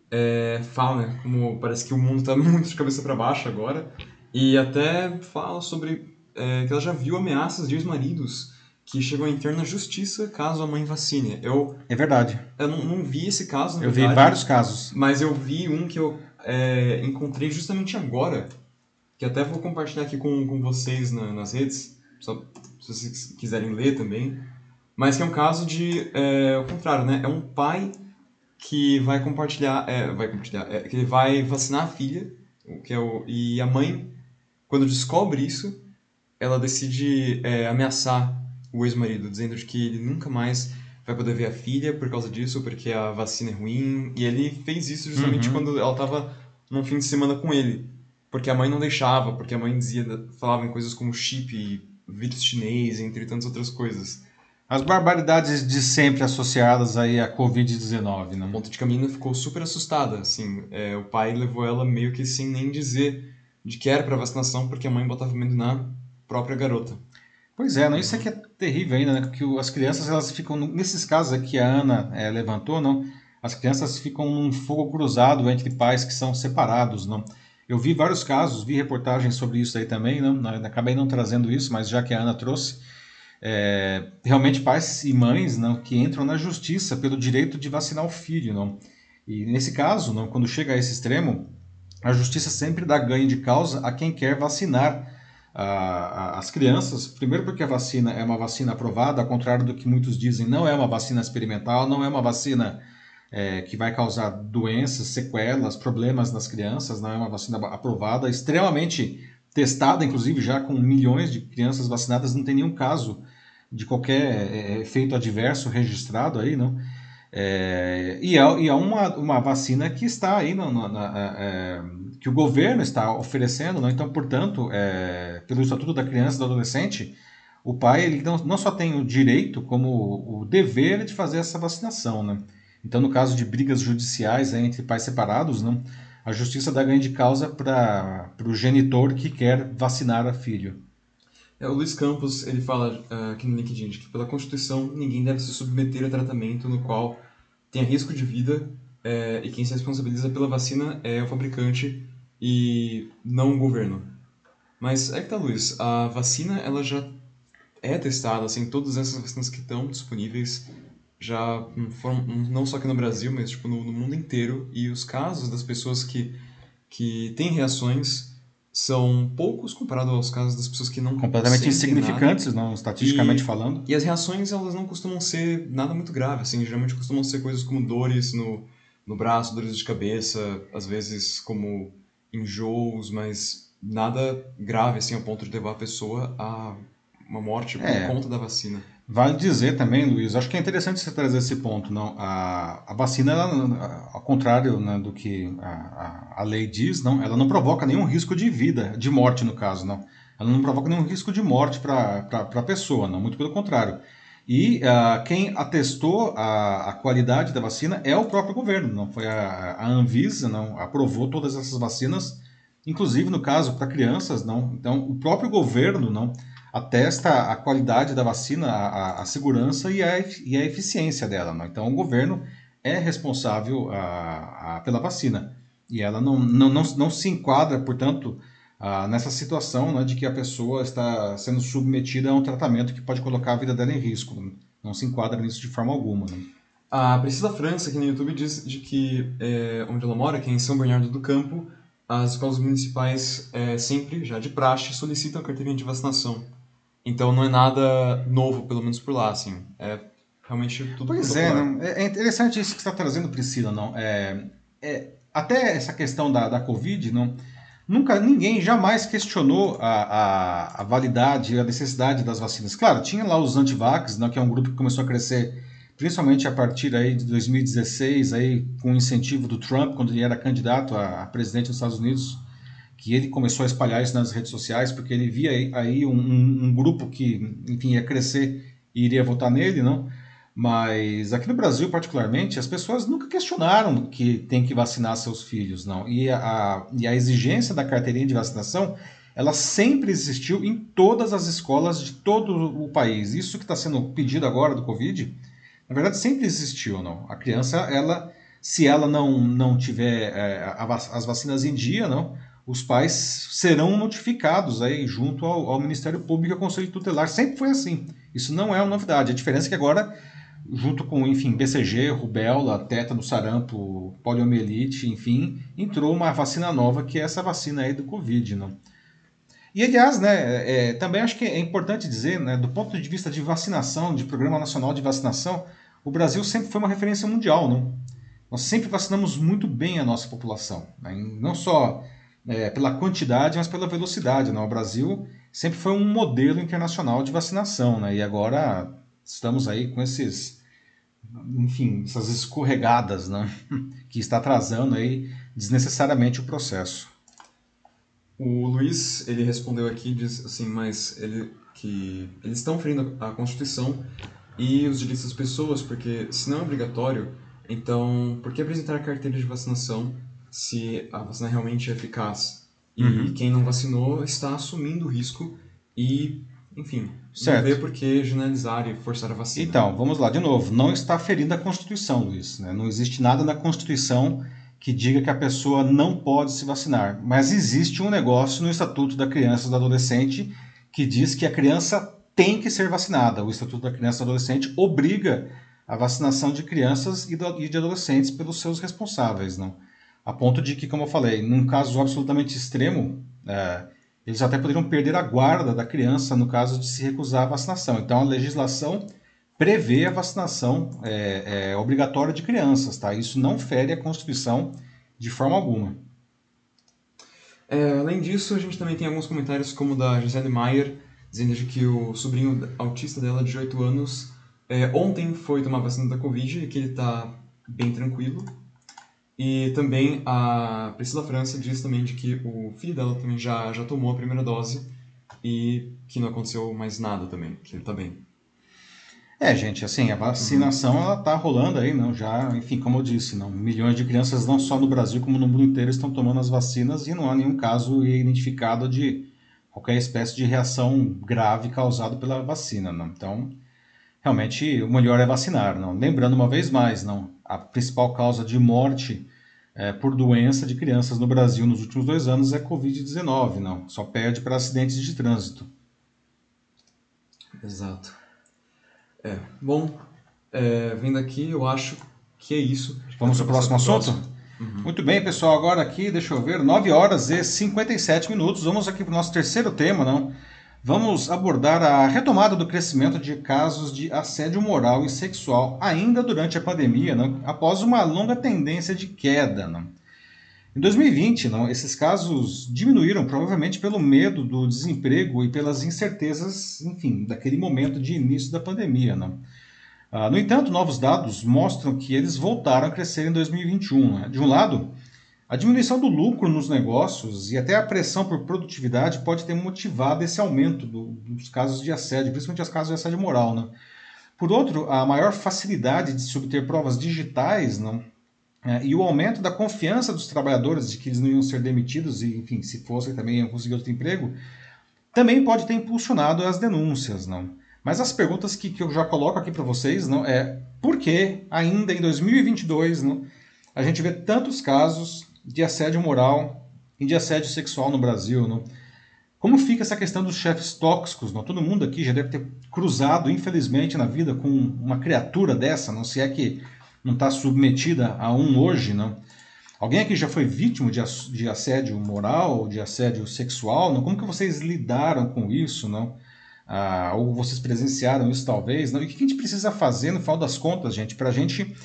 é, fala, né, como parece que o mundo está muito de cabeça para baixo agora, e até fala sobre é, que ela já viu ameaças de ex-maridos que chegam a entrar na justiça caso a mãe vacine. Eu, é verdade. Eu não, não vi esse caso, Eu verdade, vi vários casos. Mas eu vi um que eu é, encontrei justamente agora, que até vou compartilhar aqui com, com vocês na, nas redes, só se vocês quiserem ler também. Mas que é um caso de. É, o contrário, né? É um pai que vai compartilhar. É, vai compartilhar. É, que ele vai vacinar a filha. Que é o, e a mãe, quando descobre isso, ela decide é, ameaçar o ex-marido, dizendo que ele nunca mais vai poder ver a filha por causa disso, porque a vacina é ruim. E ele fez isso justamente uhum. quando ela estava num fim de semana com ele. Porque a mãe não deixava, porque a mãe dizia, falava em coisas como chip, vírus chinês, entre tantas outras coisas. As barbaridades de sempre associadas aí à Covid-19, né? A ponto de que a menina ficou super assustada, assim. É, o pai levou ela meio que sem nem dizer de que era para vacinação, porque a mãe botava medo na própria garota. Pois é, não, isso aqui é terrível ainda, né? Que as crianças, elas ficam, nesses casos aqui que a Ana é, levantou, não? As crianças ficam num fogo cruzado entre pais que são separados, não? Eu vi vários casos, vi reportagens sobre isso aí também, não? Acabei não trazendo isso, mas já que a Ana trouxe, é, realmente pais e mães não, que entram na justiça pelo direito de vacinar o filho. Não? E nesse caso, não, quando chega a esse extremo, a justiça sempre dá ganho de causa a quem quer vacinar as crianças. Primeiro, porque a vacina é uma vacina aprovada, ao contrário do que muitos dizem, não é uma vacina experimental, não é uma vacina é, que vai causar doenças, sequelas, problemas nas crianças, não é uma vacina aprovada, extremamente testada, inclusive já com milhões de crianças vacinadas, não tem nenhum caso de qualquer é, efeito adverso registrado aí, não? É, e é, e é uma, uma vacina que está aí, no, no, na, é, é, que o governo está oferecendo, não? então, portanto, é, pelo Estatuto da Criança e do Adolescente, o pai ele não, não só tem o direito, como o dever de fazer essa vacinação. Né? Então, no caso de brigas judiciais né, entre pais separados, não, a justiça dá ganho de causa para o genitor que quer vacinar a filho. É, o Luiz Campos ele fala uh, aqui no LinkedIn que pela Constituição ninguém deve se submeter a tratamento no qual tenha risco de vida é, e quem se responsabiliza pela vacina é o fabricante e não o governo. Mas é que tá, Luiz, a vacina ela já é testada, assim, todas essas vacinas que estão disponíveis já foram, não só aqui no Brasil, mas tipo, no, no mundo inteiro, e os casos das pessoas que, que têm reações são poucos comparado aos casos das pessoas que não completamente insignificantes, nada. não estatisticamente e, falando. E as reações elas não costumam ser nada muito grave, assim, geralmente costumam ser coisas como dores no, no braço, dores de cabeça, às vezes como enjoos, mas nada grave assim ao ponto de levar a pessoa a uma morte por é. conta da vacina. Vale dizer também, Luiz, acho que é interessante você trazer esse ponto. Não, a, a vacina, ela, ao contrário né, do que a, a, a, lei diz, não, ela não provoca nenhum risco de vida, de morte no caso, não. Ela não provoca nenhum risco de morte para a pessoa, não, muito pelo contrário. E uh, quem atestou a, a, qualidade da vacina é o próprio governo, não foi a, a Anvisa, não aprovou todas essas vacinas, inclusive no caso para crianças, não. Então o próprio governo não atesta a qualidade da vacina, a, a segurança e a, e a eficiência dela. Né? Então, o governo é responsável a, a, pela vacina e ela não, não, não, não se enquadra, portanto, nessa situação né, de que a pessoa está sendo submetida a um tratamento que pode colocar a vida dela em risco. Não se enquadra nisso de forma alguma. Né? A Priscila França, aqui no YouTube, diz de que é, onde ela mora, que é em São Bernardo do Campo, as escolas municipais é, sempre, já de praxe, solicitam a carteirinha de vacinação. Então não é nada novo, pelo menos por lá, assim. É realmente tudo Pois é, não, é, é interessante isso que você está trazendo, Priscila, não? É, é, até essa questão da, da Covid, não, nunca ninguém jamais questionou a, a, a validade, a necessidade das vacinas. Claro, tinha lá os antivax, não, que é um grupo que começou a crescer principalmente a partir aí de 2016, aí, com o incentivo do Trump, quando ele era candidato a, a presidente dos Estados Unidos, que ele começou a espalhar isso nas redes sociais, porque ele via aí um, um, grupo que, enfim, ia crescer e iria votar nele, não? Mas aqui no Brasil, particularmente, as pessoas nunca questionaram que tem que vacinar seus filhos, não. E a, e a exigência da carteirinha de vacinação, ela sempre existiu em todas as escolas de todo o país. Isso que está sendo pedido agora do Covid, na verdade, sempre existiu, não. A criança, ela, se ela não, não tiver é, as vacinas em dia, não, os pais serão notificados aí junto ao, ao Ministério Público e ao Conselho Tutelar. Sempre foi assim. Isso não é uma novidade. A diferença é que agora, junto com, enfim, BCG, rubéola, tétano, sarampo, poliomielite, enfim, entrou uma vacina nova que é essa vacina aí do Covid, não? E, aliás, né, é, também acho que é importante dizer, né, do ponto de vista de vacinação, de Programa Nacional de Vacinação, o Brasil sempre foi uma referência mundial, não? Nós sempre vacinamos muito bem a nossa população, né? não só é, pela quantidade, mas pela velocidade. Né? O Brasil sempre foi um modelo internacional de vacinação, né? e agora estamos aí com esses, enfim, essas escorregadas né? que está atrasando aí desnecessariamente o processo. O Luiz, ele respondeu aqui, diz assim, mas ele que eles estão ferindo a Constituição e os direitos das pessoas, porque se não é obrigatório, então por que apresentar carteira de vacinação se a vacina realmente é eficaz. E uhum. quem não vacinou está assumindo o risco e, enfim, certo. não vê por que generalizar e forçar a vacina. Então, vamos lá de novo. Não está ferindo a Constituição, Luiz. Né? Não existe nada na Constituição que diga que a pessoa não pode se vacinar. Mas existe um negócio no Estatuto da Criança e do Adolescente que diz que a criança tem que ser vacinada. O Estatuto da Criança e do Adolescente obriga a vacinação de crianças e de adolescentes pelos seus responsáveis. Não? A ponto de que, como eu falei, num caso absolutamente extremo, é, eles até poderiam perder a guarda da criança no caso de se recusar a vacinação. Então, a legislação prevê a vacinação é, é, obrigatória de crianças, tá? Isso não fere a Constituição de forma alguma. É, além disso, a gente também tem alguns comentários como o da Gisele Maier, dizendo que o sobrinho autista dela, de 8 anos, é, ontem foi tomar vacina da Covid e que ele está bem tranquilo. E também a Priscila França diz também de que o filho dela também já, já tomou a primeira dose e que não aconteceu mais nada também, que ele está bem. É, gente, assim, a vacinação uhum. ela tá rolando aí, não, já, enfim, como eu disse, não, milhões de crianças não só no Brasil como no mundo inteiro estão tomando as vacinas e não há nenhum caso identificado de qualquer espécie de reação grave causada pela vacina, não. Então, realmente o melhor é vacinar, não. Lembrando uma vez mais, não, a principal causa de morte é, por doença de crianças no Brasil nos últimos dois anos é Covid-19, não. Só perde para acidentes de trânsito. Exato. É, bom, é, vindo aqui, eu acho que é isso. Vamos para o próximo assunto? Uhum. Muito bem, pessoal. Agora aqui, deixa eu ver, 9 horas e 57 minutos. Vamos aqui para o nosso terceiro tema, não? Vamos abordar a retomada do crescimento de casos de assédio moral e sexual ainda durante a pandemia, não? após uma longa tendência de queda. Não? Em 2020, não, esses casos diminuíram provavelmente pelo medo do desemprego e pelas incertezas, enfim, daquele momento de início da pandemia. Ah, no entanto, novos dados mostram que eles voltaram a crescer em 2021. Né? De um lado, a diminuição do lucro nos negócios e até a pressão por produtividade pode ter motivado esse aumento do, dos casos de assédio, principalmente os casos de assédio moral. Né? Por outro, a maior facilidade de se obter provas digitais não, é, e o aumento da confiança dos trabalhadores de que eles não iam ser demitidos e, enfim, se fossem também iam conseguir outro emprego, também pode ter impulsionado as denúncias, não? Mas as perguntas que, que eu já coloco aqui para vocês não é por que ainda em 2022 não, a gente vê tantos casos de assédio moral e de assédio sexual no Brasil, não? Como fica essa questão dos chefes tóxicos? Não? Todo mundo aqui já deve ter cruzado, infelizmente, na vida com uma criatura dessa, não se é que não está submetida a um hoje, não? Alguém aqui já foi vítima de, de assédio moral, de assédio sexual? Não? Como que vocês lidaram com isso, não? Ah, ou vocês presenciaram isso talvez? Não? E o que a gente precisa fazer no final das contas, gente, para a gente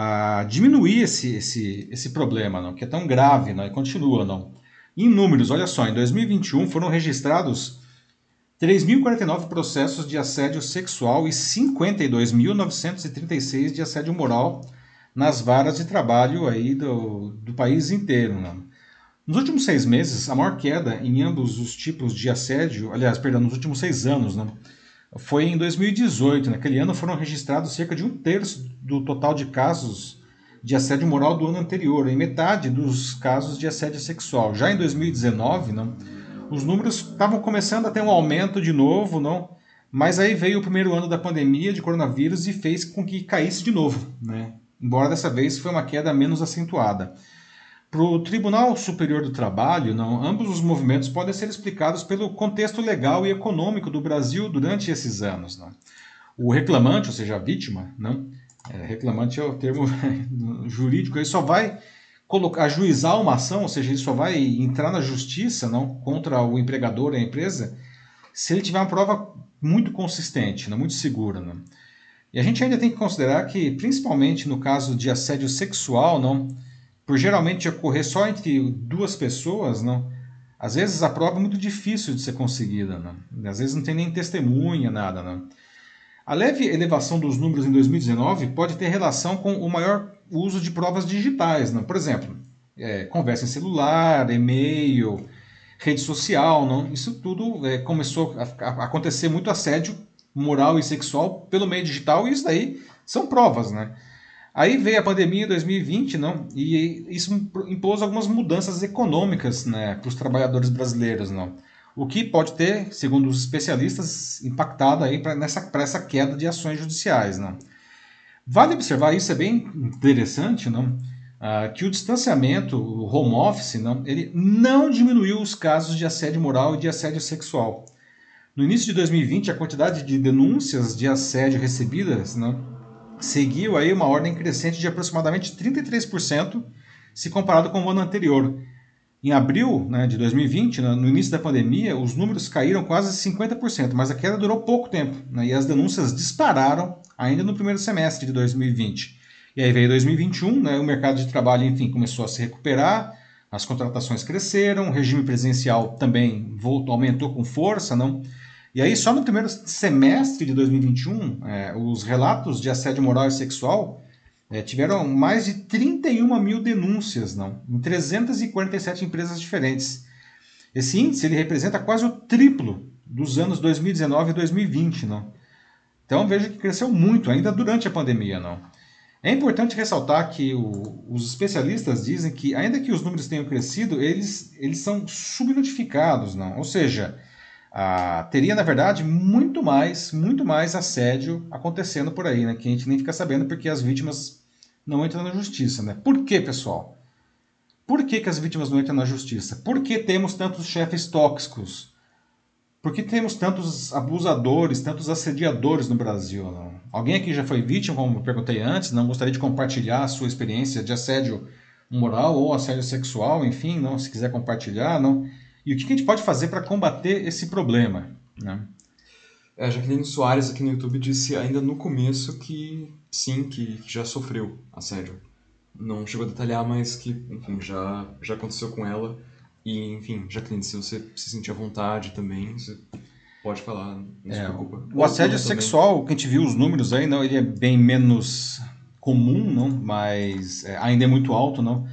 ah, diminuir esse, esse, esse problema, não? Que é tão grave, não? E continua, não? Em números, olha só, em 2021 foram registrados 3.049 processos de assédio sexual e 52.936 de assédio moral nas varas de trabalho aí do, do país inteiro. Nos últimos seis meses, a maior queda em ambos os tipos de assédio, aliás, perdão, nos últimos seis anos, né, foi em 2018. Naquele ano foram registrados cerca de um terço do total de casos de assédio moral do ano anterior, e metade dos casos de assédio sexual. Já em 2019, não, os números estavam começando a ter um aumento de novo, não? Mas aí veio o primeiro ano da pandemia de coronavírus e fez com que caísse de novo, né? Embora dessa vez foi uma queda menos acentuada. Para o Tribunal Superior do Trabalho, não, ambos os movimentos podem ser explicados pelo contexto legal e econômico do Brasil durante esses anos. Não? O reclamante, ou seja, a vítima, não, é, reclamante é o termo jurídico, ele só vai colocar, ajuizar uma ação, ou seja, ele só vai entrar na justiça não contra o empregador a empresa, se ele tiver uma prova muito consistente, não, muito segura. Não. E a gente ainda tem que considerar que, principalmente no caso de assédio sexual, não, por geralmente ocorrer só entre duas pessoas, não, às vezes a prova é muito difícil de ser conseguida, não. às vezes não tem nem testemunha, nada. Não. A leve elevação dos números em 2019 pode ter relação com o maior uso de provas digitais. Não? Por exemplo, é, conversa em celular, e-mail, rede social. Não? Isso tudo é, começou a, a, acontecer muito assédio moral e sexual pelo meio digital e isso daí são provas. Né? Aí veio a pandemia em 2020 não? e isso impôs algumas mudanças econômicas né, para os trabalhadores brasileiros. Não? o que pode ter, segundo os especialistas, impactado aí para essa queda de ações judiciais. Não? Vale observar, isso é bem interessante, não? Ah, que o distanciamento, o home office, não, ele não diminuiu os casos de assédio moral e de assédio sexual. No início de 2020, a quantidade de denúncias de assédio recebidas não, seguiu aí uma ordem crescente de aproximadamente 33% se comparado com o ano anterior, em abril né, de 2020, né, no início da pandemia, os números caíram quase 50%, mas a queda durou pouco tempo né, e as denúncias dispararam ainda no primeiro semestre de 2020. E aí veio 2021, né, o mercado de trabalho, enfim, começou a se recuperar, As contratações cresceram, o regime presencial também voltou, aumentou com força, não? E aí, só no primeiro semestre de 2021, é, os relatos de assédio moral e sexual é, tiveram mais de 31 mil denúncias, não? Em 347 empresas diferentes. Esse índice ele representa quase o triplo dos anos 2019 e 2020, não? Então veja que cresceu muito ainda durante a pandemia, não? É importante ressaltar que o, os especialistas dizem que, ainda que os números tenham crescido, eles, eles são subnotificados, não? Ou seja, ah, teria, na verdade, muito mais, muito mais assédio acontecendo por aí, né? Que a gente nem fica sabendo porque as vítimas não entram na justiça, né? Por que, pessoal? Por que, que as vítimas não entram na justiça? Por que temos tantos chefes tóxicos? Por que temos tantos abusadores, tantos assediadores no Brasil? Não? Alguém aqui já foi vítima, como eu perguntei antes, não gostaria de compartilhar a sua experiência de assédio moral ou assédio sexual, enfim, não, se quiser compartilhar, não. E o que a gente pode fazer para combater esse problema? Né? É, a Jaqueline Soares aqui no YouTube disse ainda no começo que sim, que, que já sofreu assédio não chegou a detalhar, mas que, enfim, já, já aconteceu com ela. E, enfim, Jacqueline, se você se sentir à vontade também, você pode falar, não se é, preocupa. O assédio sexual, que a gente viu os números aí, não, ele é bem menos comum, não, mas é, ainda é muito alto, não.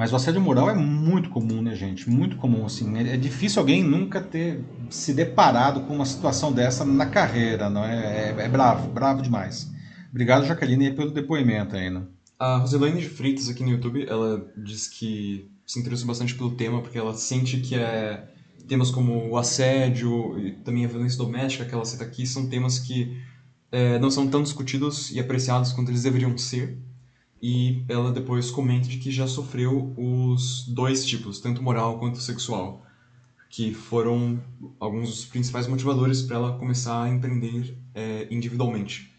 Mas o assédio moral é muito comum, né, gente? Muito comum, assim. É, é difícil alguém nunca ter se deparado com uma situação dessa na carreira, não é? É, é bravo, bravo demais. Obrigado, Jaqueline, pelo depoimento aí, não. A Roselaine de Freitas aqui no YouTube, ela diz que se interessou bastante pelo tema porque ela sente que é temas como o assédio e também a violência doméstica que ela cita aqui são temas que é, não são tão discutidos e apreciados quanto eles deveriam ser. E ela depois comenta de que já sofreu os dois tipos, tanto moral quanto sexual, que foram alguns dos principais motivadores para ela começar a empreender é, individualmente.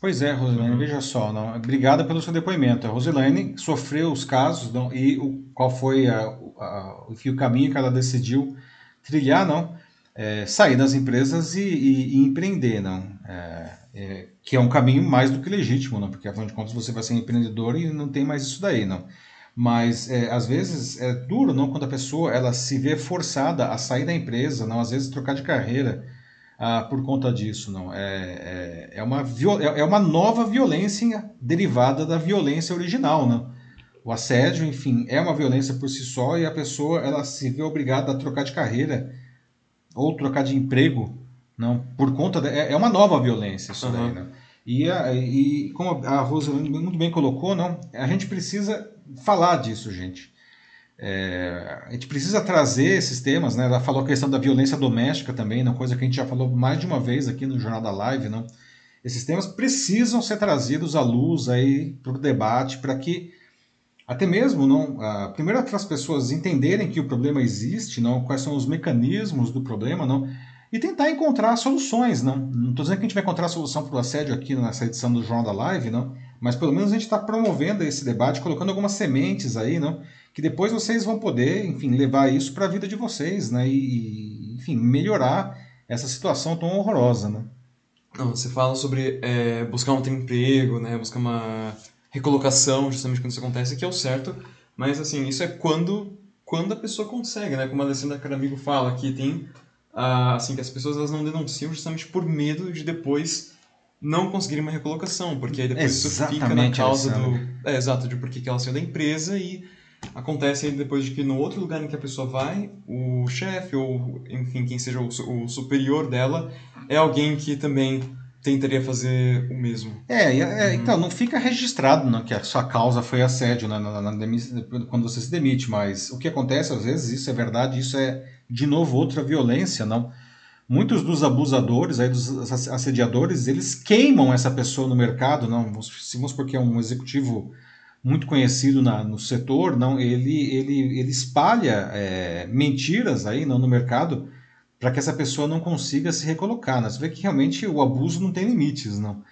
Pois é, Rosilene, veja só, não, obrigada pelo seu depoimento. A Rosilene sofreu os casos não, e o, qual foi a, a, o, o caminho que ela decidiu trilhar, não? É, sair das empresas e, e, e empreender, não? É, é, que é um caminho mais do que legítimo, não? Porque afinal de contas você vai ser empreendedor e não tem mais isso daí, não? Mas é, às vezes é duro, não? Quando a pessoa ela se vê forçada a sair da empresa, não? Às vezes trocar de carreira ah, por conta disso, não. É, é, é, uma, é, é uma nova violência derivada da violência original, não. O assédio, enfim, é uma violência por si só e a pessoa ela se vê obrigada a trocar de carreira ou trocar de emprego, não, por conta de, é, é uma nova violência isso uhum. daí, né? E, a, e como a Rosa muito bem colocou, não, a gente precisa falar disso, gente. É, a gente precisa trazer esses temas, né? Ela falou a questão da violência doméstica também, uma coisa que a gente já falou mais de uma vez aqui no Jornal da Live, não? Esses temas precisam ser trazidos à luz aí para o debate, para que até mesmo não, uh, primeiro para as pessoas entenderem que o problema existe, não, quais são os mecanismos do problema, não, e tentar encontrar soluções, não. Não estou dizendo que a gente vai encontrar solução para o assédio aqui nessa edição do Jornal da Live, não, mas pelo menos a gente está promovendo esse debate, colocando algumas sementes aí, não, que depois vocês vão poder, enfim, levar isso para a vida de vocês, né? E, enfim, melhorar essa situação tão horrorosa, né? Não, você fala sobre é, buscar um emprego, né? Buscar uma recolocação, justamente quando isso acontece, que é o certo. Mas, assim, isso é quando, quando a pessoa consegue, né? Como a Alessandra Caramigo fala, que tem, ah, assim, que as pessoas elas não denunciam justamente por medo de depois não conseguirem uma recolocação, porque aí depois Exatamente, isso fica na causa do... É, exato, de por que ela saiu da empresa e Acontece aí depois de que no outro lugar em que a pessoa vai, o chefe ou, enfim, quem seja o, o superior dela é alguém que também tentaria fazer o mesmo. É, é uhum. então, não fica registrado né, que a sua causa foi assédio né, na, na, na, quando você se demite, mas o que acontece às vezes, isso é verdade, isso é de novo outra violência, não? Muitos dos abusadores, aí, dos assediadores, eles queimam essa pessoa no mercado, não? Vamos porque é um executivo muito conhecido na, no setor, não, ele, ele, ele espalha é, mentiras aí não, no mercado para que essa pessoa não consiga se recolocar. Né? Você vê que realmente o abuso não tem limites, não.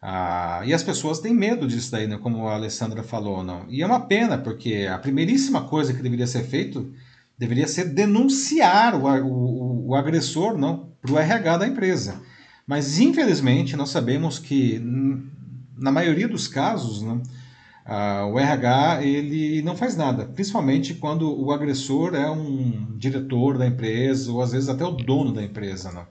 Ah, e as pessoas têm medo disso daí, né? como a Alessandra falou, não. E é uma pena, porque a primeiríssima coisa que deveria ser feito deveria ser denunciar o, o, o agressor não para o RH da empresa. Mas infelizmente nós sabemos que na maioria dos casos Ah, o RH ele não faz nada, principalmente quando o agressor é um diretor da empresa ou às vezes até o dono da empresa, não.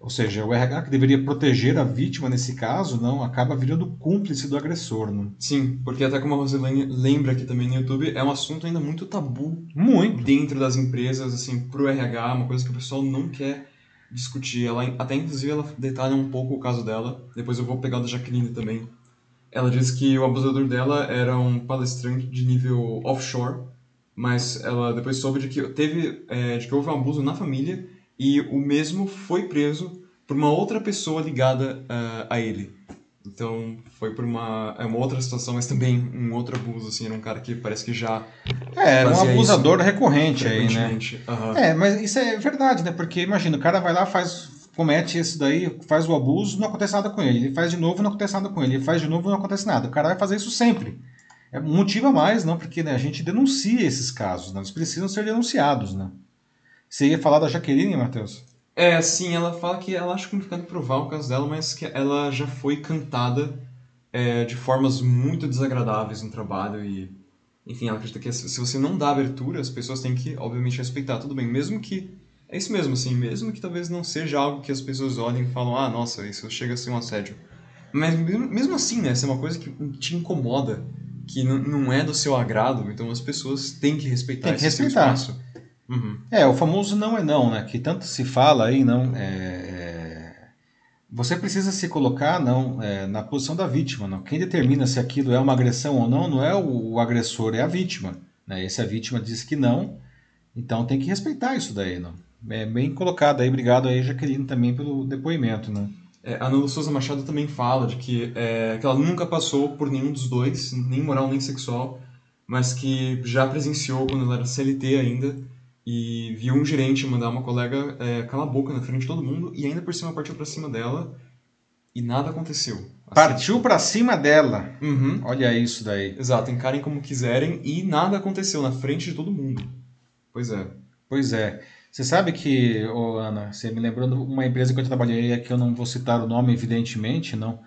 Ou seja, o RH que deveria proteger a vítima nesse caso, não acaba virando cúmplice do agressor, não. Sim, porque até como a Rosilene lembra aqui também no YouTube, é um assunto ainda muito tabu Muito. dentro das empresas, assim, pro RH, uma coisa que o pessoal não quer discutir. Ela até inclusive ela detalha um pouco o caso dela. Depois eu vou pegar o da Jaqueline também. Ela diz que o abusador dela era um palestrante de nível offshore, mas ela depois soube de que teve é, de que houve um abuso na família e o mesmo foi preso por uma outra pessoa ligada uh, a ele. Então foi por uma é uma outra situação, mas também um outro abuso assim, era um cara que parece que já É, era um abusador isso recorrente aí, né? Aham. É, mas isso é verdade, né? Porque imagina, o cara vai lá, faz, comete esse daí, faz o abuso, não acontece nada com ele. Ele faz de novo, não acontece nada com ele. Ele faz de novo, não acontece nada. O cara vai fazer isso sempre. É motivo a mais, não? Porque né, a gente denuncia esses casos, né? Eles precisam ser denunciados, né? Você ia falar da Jaqueline, Matheus? É, sim, ela fala que ela acha complicado provar o caso dela, mas que ela já foi cantada é, de formas muito desagradáveis no trabalho e, enfim, ela acredita que se você não dá abertura, as pessoas têm que, obviamente, respeitar. Tudo bem, mesmo que, é isso mesmo, assim, mesmo que talvez não seja algo que as pessoas olhem e falam, ah, nossa, isso chega a ser um assédio. Mas mesmo, assim, né, se é uma coisa que te incomoda, que não é do seu agrado, então as pessoas têm que respeitar Tem que esse respeitar. espaço. Uhum. É, o famoso não é não, né? Que tanto se fala aí, não. é, é, Você precisa se colocar, não, é, na posição da vítima, não. Quem determina se aquilo é uma agressão ou não, não é o, o agressor, é a vítima. Né? E se a vítima diz que não, então tem que respeitar isso daí, não. É bem colocado aí, obrigado aí, Jaqueline, também pelo depoimento, né? É, a Ana Souza Machado também fala de que, é, que ela nunca passou por nenhum dos dois, nem moral nem sexual, mas que já presenciou quando ela era CLT ainda e viu um gerente mandar uma colega é, calar a boca na frente de todo mundo e ainda por cima partiu pra cima dela e nada aconteceu. Assim. Partiu pra cima dela. Uhum. Olha isso daí. Exato, encarem como quiserem e nada aconteceu na frente de todo mundo. Pois é. Pois é. Você sabe que, ô, Ana, você me lembrou de uma empresa que eu trabalhei, é que eu não vou citar o nome, evidentemente, não.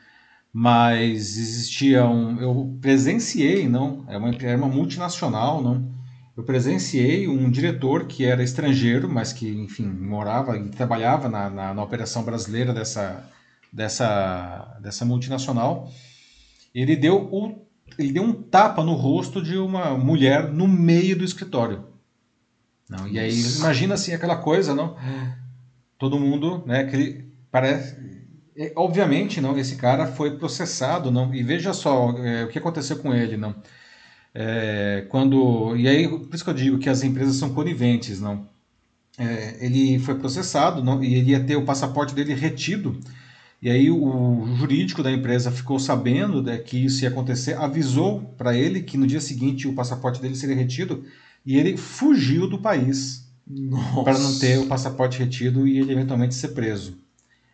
Mas existia um. Eu presenciei, não. É uma, era uma multinacional, não. Eu presenciei um diretor que era estrangeiro, mas que, enfim, morava e trabalhava na, na, na operação brasileira dessa, dessa, dessa multinacional. Ele deu, o, ele deu um tapa no rosto de uma mulher no meio do escritório. Não, e aí, imagina assim aquela coisa, não? Todo mundo, né, que ele parece é, obviamente, não, esse cara foi processado, não. E veja só é, o que aconteceu com ele, não. É, quando e aí por isso que eu digo que as empresas são coniventes, não. É, ele foi processado, não, e ele ia ter o passaporte dele retido. E aí o jurídico da empresa ficou sabendo né, que isso ia acontecer, avisou para ele que no dia seguinte o passaporte dele seria retido e ele fugiu do país para não ter o passaporte retido e ele eventualmente ser preso.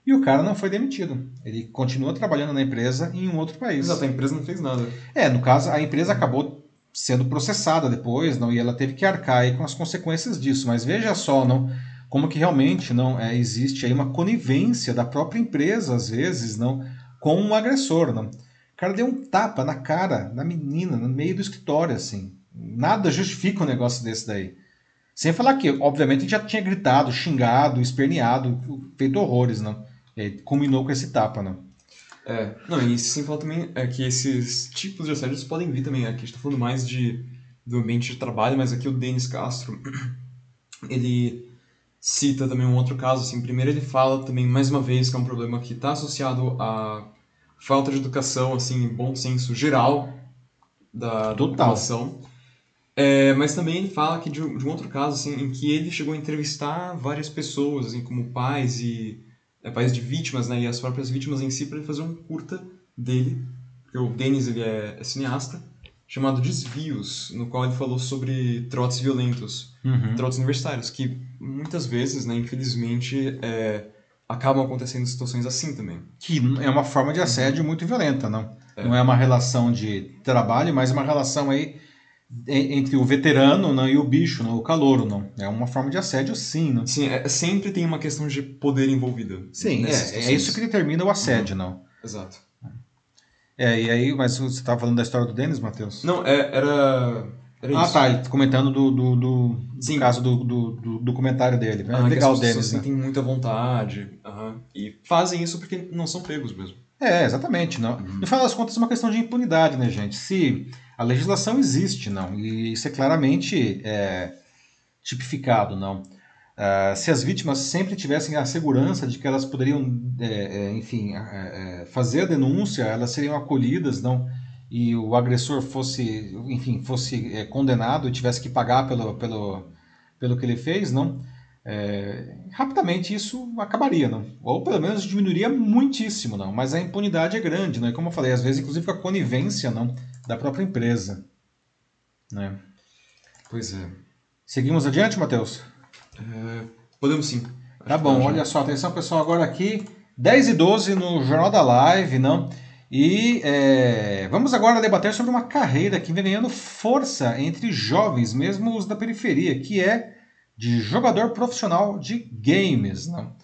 E o cara não foi demitido. Ele continua trabalhando na empresa em um outro país. Exato, a empresa não fez nada. É, no caso, a empresa acabou sendo processada depois, não, e ela teve que arcar com as consequências disso. Mas veja só, não, como que realmente não é, existe aí uma conivência da própria empresa às vezes, não, com um agressor, não. O cara deu um tapa na cara da menina no meio do escritório, assim. Nada justifica um negócio desse daí. Sem falar que, obviamente, já tinha gritado, xingado, esperneado, feito horrores, não. E aí, culminou com esse tapa, não. É, não, e sem falar também é que esses tipos de assédios podem vir também. Aqui a gente tá falando mais de, do ambiente de trabalho, mas aqui o Denis Castro, ele cita também um outro caso. Assim, primeiro ele fala também, mais uma vez, que é um problema que está associado à falta de educação, assim, bom senso geral da, da população. É, mas também ele fala que de, de um outro caso, assim, em que ele chegou a entrevistar várias pessoas, assim, como pais e é, pais de vítimas, né, e as próprias vítimas em si, para ele fazer um curta dele, porque o Denis ele é, é cineasta, chamado Desvios, no qual ele falou sobre trotes violentos, Uhum. trotes universitários, que muitas vezes, né, infelizmente, é, acabam acontecendo situações assim também. Que é uma forma de assédio muito violenta, não? É. Não é uma relação de trabalho, mas uma relação aí entre o veterano não, e o bicho, não, o calouro, não. É uma forma de assédio, sim, não? Sim, é, sempre tem uma questão de poder envolvida. Sim, é, é isso que determina o assédio, não? Exato. É, e aí, mas você estava falando da história do Denis, Matheus? Não, é, era. Era ah, isso. tá, comentando do, do, do, do caso do, do, do documentário dele. É Ah, legal o Denis, né? sentem muita vontade. aham, e fazem isso porque não são pegos mesmo. É, exatamente. Não. No final das contas, é uma questão de impunidade, né, gente? Se a legislação existe, não, e isso é claramente é, tipificado, não. Ah, se as vítimas sempre tivessem a segurança de que elas poderiam, é, é, enfim, é, é, fazer a denúncia, elas seriam acolhidas, não, e o agressor fosse, enfim, fosse é, condenado e tivesse que pagar pelo, pelo, pelo que ele fez, não, é, rapidamente isso acabaria, não? Ou pelo menos diminuiria muitíssimo, não? Mas a impunidade é grande, não? E como eu falei, às vezes inclusive a conivência, não, da própria empresa, né? Pois é. Seguimos adiante, Matheus? É, podemos sim. Tá Acho bom, que olha só, atenção pessoal, agora aqui 10 e 12 no Jornal da Live, não? E é, vamos agora debater sobre uma carreira que vem ganhando força entre jovens, mesmo os da periferia, que é de jogador profissional de games. Não?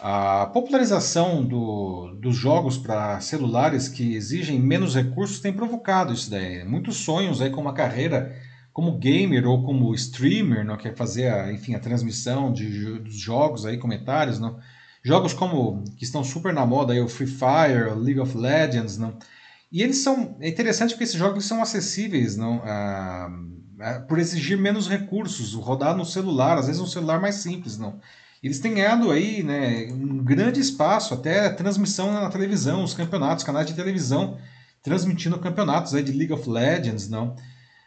A popularização do, dos jogos para celulares que exigem menos recursos tem provocado isso daí. Muitos sonhos aí com uma carreira como gamer ou como streamer, não quer fazer a, enfim a transmissão de, dos jogos aí comentários, não. Jogos como que estão super na moda aí o Free Fire, o League of Legends, não. E eles são é interessante porque esses jogos são acessíveis, não, a- a- por exigir menos recursos, rodar no celular, às vezes um celular mais simples, não. Eles têm ganhado aí, né, um grande espaço, até transmissão na televisão, os campeonatos, canais de televisão transmitindo campeonatos aí de League of Legends, não.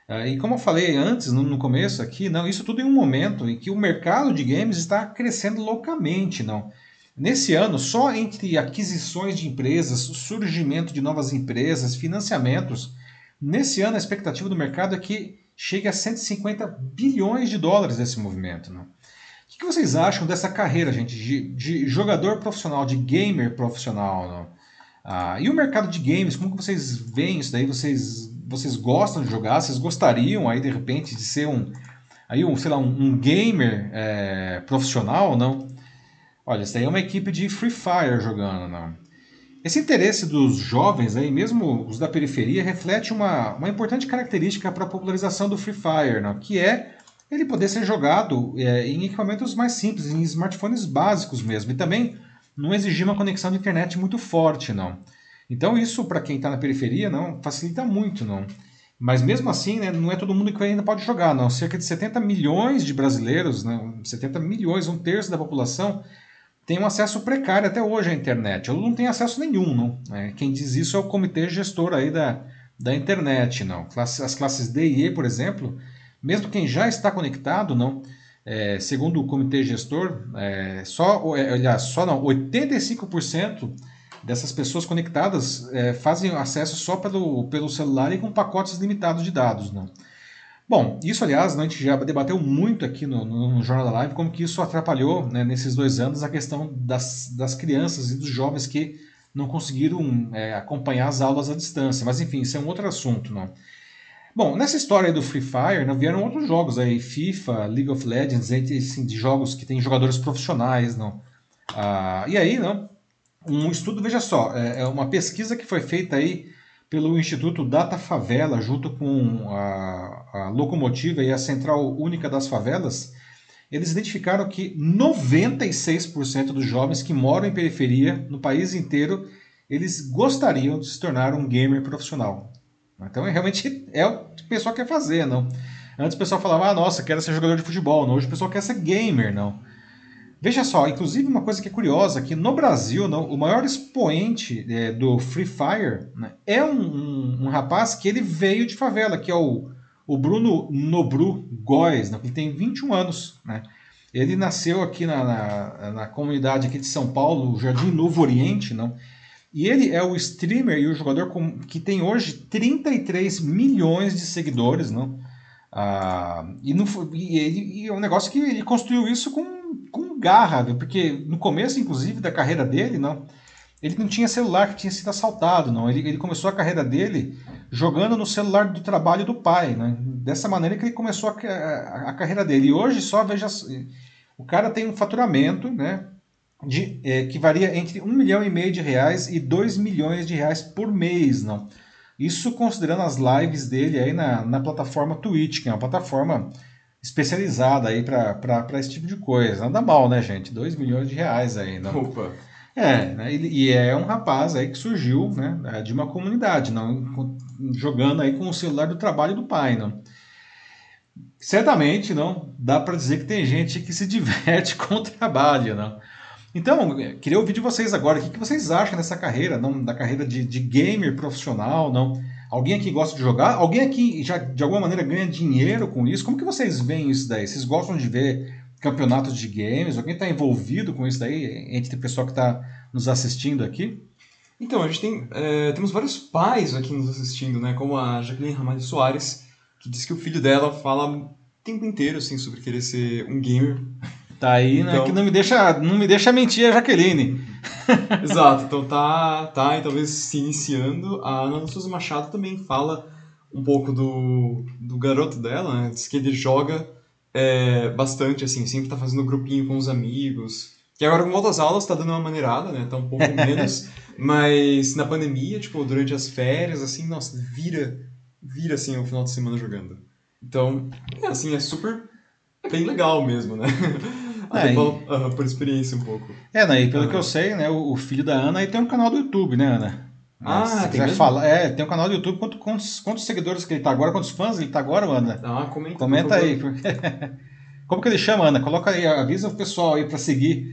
Ah, E como eu falei antes, no, começo aqui, não, isso tudo em um momento em que o mercado de games está crescendo loucamente, não. Nesse ano, só entre aquisições de empresas, surgimento de novas empresas, financiamentos, nesse ano a expectativa do mercado é que chegue a 150 bilhões de dólares esse movimento, não. O que vocês acham dessa carreira, gente, de, de jogador profissional, de gamer profissional, não? Ah, e o mercado de games, como que vocês veem isso daí? Vocês, vocês gostam de jogar? Vocês gostariam aí de repente de ser um, aí um, sei lá, um, um gamer é, profissional, não? Olha, isso daí é uma equipe de Free Fire jogando, não? Esse interesse dos jovens aí, mesmo os da periferia, reflete uma, uma importante característica para a popularização do Free Fire, não? Que é ele poder ser jogado é, em equipamentos mais simples, em smartphones básicos mesmo, e também não exigir uma conexão de internet muito forte, não. Então isso para quem está na periferia não facilita muito, não. Mas mesmo assim, né, não é todo mundo que ainda pode jogar, não. Cerca de 70 milhões de brasileiros, né, 70 milhões, um terço da população tem um acesso precário até hoje à internet. Ou não tem acesso nenhum, não. É, quem diz isso é o comitê gestor aí da, da internet, não. As classes D e E, por exemplo, mesmo quem já está conectado, não, é, segundo o comitê gestor, é, só, é, aliás, só não, 85% dessas pessoas conectadas é, fazem acesso só pelo, pelo celular e com pacotes limitados de dados. Não. Bom, isso, aliás, a gente já debateu muito aqui no, no, no Jornal da Live, como que isso atrapalhou né, nesses dois anos a questão das, das crianças e dos jovens que não conseguiram é, acompanhar as aulas à distância. Mas, enfim, isso é um outro assunto. Não. Bom, nessa história do Free Fire, não vieram outros jogos aí, FIFA, League of Legends, assim, de jogos que tem jogadores profissionais, não. Ah, e aí, não, um estudo, veja só, é, é uma pesquisa que foi feita aí pelo Instituto Data Favela, junto com a, a Locomotiva e a Central Única das Favelas, eles identificaram que 96% dos jovens que moram em periferia no país inteiro, eles gostariam de se tornar um gamer profissional. Então, é, realmente é o que o pessoal quer fazer, não. Antes o pessoal falava, ah, nossa, quero ser jogador de futebol. Não, hoje o pessoal quer ser gamer, não. Veja só, inclusive uma coisa que é curiosa, que no Brasil, não, o maior expoente é, do Free Fire né, é um, um, um, rapaz que ele veio de favela, que é o, o Bruno Nobru Góes, né, que tem 21 anos. Né. Ele nasceu aqui na, na, na, comunidade aqui de São Paulo, Jardim Novo Oriente, não. E ele é o streamer e o jogador com, que tem hoje 33 milhões de seguidores, não? Ah, e, no, e, ele, e é um negócio que ele construiu isso com, com garra, viu? porque no começo, inclusive, da carreira dele, não, ele não tinha celular que tinha sido assaltado, não. Ele, ele começou a carreira dele jogando no celular do trabalho do pai, né? Dessa maneira que ele começou a, a, a carreira dele. E hoje só veja, o cara tem um faturamento, né? De, é, que varia entre 1 milhão e meio de reais e 2 milhões de reais por mês, não. Isso considerando as lives dele aí na, na plataforma Twitch, que é uma plataforma especializada aí para esse tipo de coisa. Nada mal, né, gente? 2 milhões de reais aí, não. Opa. É, né, e é um rapaz aí que surgiu né, é, de uma comunidade, não jogando aí com o celular do trabalho do pai, não. Certamente, não, dá para dizer que tem gente que se diverte com o trabalho, não. Então, queria ouvir de vocês agora, o que, que vocês acham dessa carreira, não, da carreira de, de gamer profissional, não? Alguém aqui gosta de jogar? Alguém aqui já de alguma maneira ganha dinheiro com isso? Como que vocês veem isso daí? Vocês gostam de ver campeonatos de games? Alguém está envolvido com isso daí, entre o pessoal que está nos assistindo aqui? Então, a gente tem, é, temos vários pais aqui nos assistindo, né? Como a Jacqueline Ramalho Soares, que diz que o filho dela fala o tempo inteiro assim, sobre querer ser um gamer. Tá aí, né? Então... Que não me deixa, não me deixa mentir a Jaqueline. Exato, então tá, tá e talvez se iniciando. A Ana Souza Machado também fala um pouco do, do garoto dela, né? Diz que ele joga é, bastante, assim, sempre tá fazendo grupinho com os amigos. Que agora com outras aulas tá dando uma maneirada, né? Tá um pouco menos. mas na pandemia, tipo, durante as férias, assim, nossa, vira, vira, assim, o final de semana jogando. Então, é, assim, é super bem legal mesmo, né? Até é, por, uh, por experiência um pouco. É, né, e pelo que eu sei, né, o, o filho da Ana aí tem um canal do YouTube, né, Ana? Ah, se tem mesmo? Falar, é, tem um canal do YouTube. Quantos, quantos, quantos seguidores que ele tá agora? Quantos fãs ele tá agora, Ana? Ah, comenta. Comenta aí. Como que ele chama, Ana? Coloca aí, avisa o pessoal aí para seguir.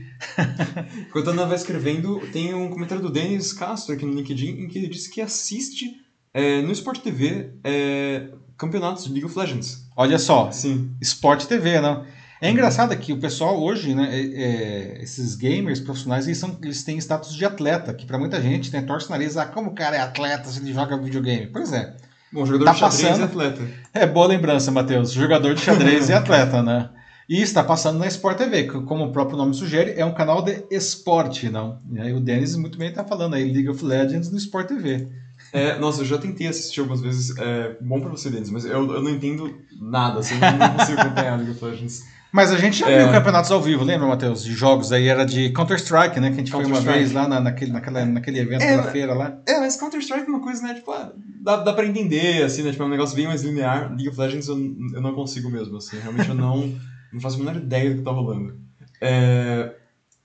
Enquanto a Ana vai escrevendo, tem um comentário do Denis Castro aqui no LinkedIn em que ele disse que assiste é, no Sport TV é, campeonatos de League of Legends. Olha só. Sim. Sport TV, não? É engraçado que o pessoal hoje, né, é, é, esses gamers profissionais, eles, são, eles têm status de atleta, que para muita gente né, torce o nariz, ah, como o cara é atleta se ele joga videogame? Pois é. Bom, jogador tá de xadrez passando... e atleta. É, boa lembrança, Matheus. Jogador de xadrez e atleta, né? E está passando na Sport TV, que, como o próprio nome sugere, é um canal de esporte, não? E aí o Denis muito bem está falando aí, League of Legends no Sport TV. É, nossa, eu já tentei assistir algumas vezes. É bom pra você, Denis, mas eu, eu não entendo nada, assim, eu não consigo acompanhar League of Legends. Mas a gente já é... viu campeonatos ao vivo, lembra, Matheus? De jogos aí, era de Counter-Strike, né? Que a gente foi uma vez lá na, naquele, naquela, naquele evento é, feira lá. É, mas Counter-Strike é uma coisa, né? Tipo, ah, dá, dá pra entender, assim, né? Tipo, é um negócio bem mais linear. League of Legends eu, eu não consigo mesmo, assim. Realmente eu não, não faço a menor ideia do que tá rolando. É...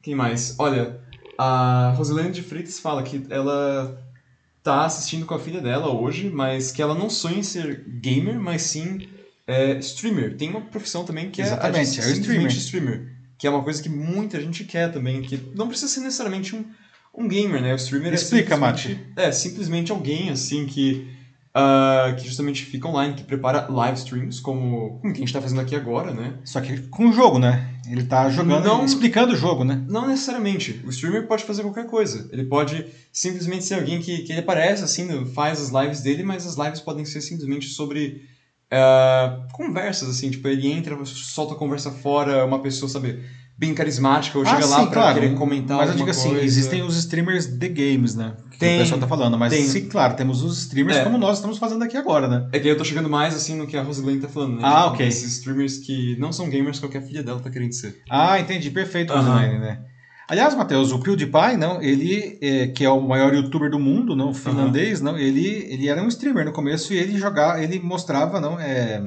Quem mais? Olha, a Rosilene de Freitas fala que ela tá assistindo com a filha dela hoje, mas que ela não sonha em ser gamer, mas sim é, streamer. Tem uma profissão também que Exatamente, é, é streamer. streamer. Que é uma coisa que muita gente quer também, que não precisa ser necessariamente um, um gamer, né? O streamer é Explica, é Mate. É, simplesmente alguém, assim, que, uh, que justamente fica online, que prepara live streams, como, como que a gente está fazendo aqui agora, né? Só que com o jogo, né? Ele está jogando, não, explicando o jogo, né? Não necessariamente. O streamer pode fazer qualquer coisa. Ele pode simplesmente ser alguém que, que ele aparece, assim, faz as lives dele, mas as lives podem ser simplesmente sobre uh, conversas, assim, tipo, ele entra, solta a conversa fora, uma pessoa, sabe, bem carismática, ou ah, chega sim, lá pra claro. querer comentar Mas eu digo assim, coisa. existem os streamers de games, né? Que tem, o pessoal tá falando, mas tem. sim, claro, temos os streamers é. como nós estamos fazendo aqui agora, né? É que eu tô chegando mais, assim, no que a Rosalyn tá falando, né? Ah, ok. Esses streamers que não são gamers, qualquer filha dela tá querendo ser. Ah, entendi, perfeito, Rosalyn, né? Aliás, Matheus, o PewDiePie, não, ele, é, que é o maior youtuber do mundo, não, finlandês, uhum. não, ele, ele era um streamer no começo e ele jogava, ele mostrava, não, é,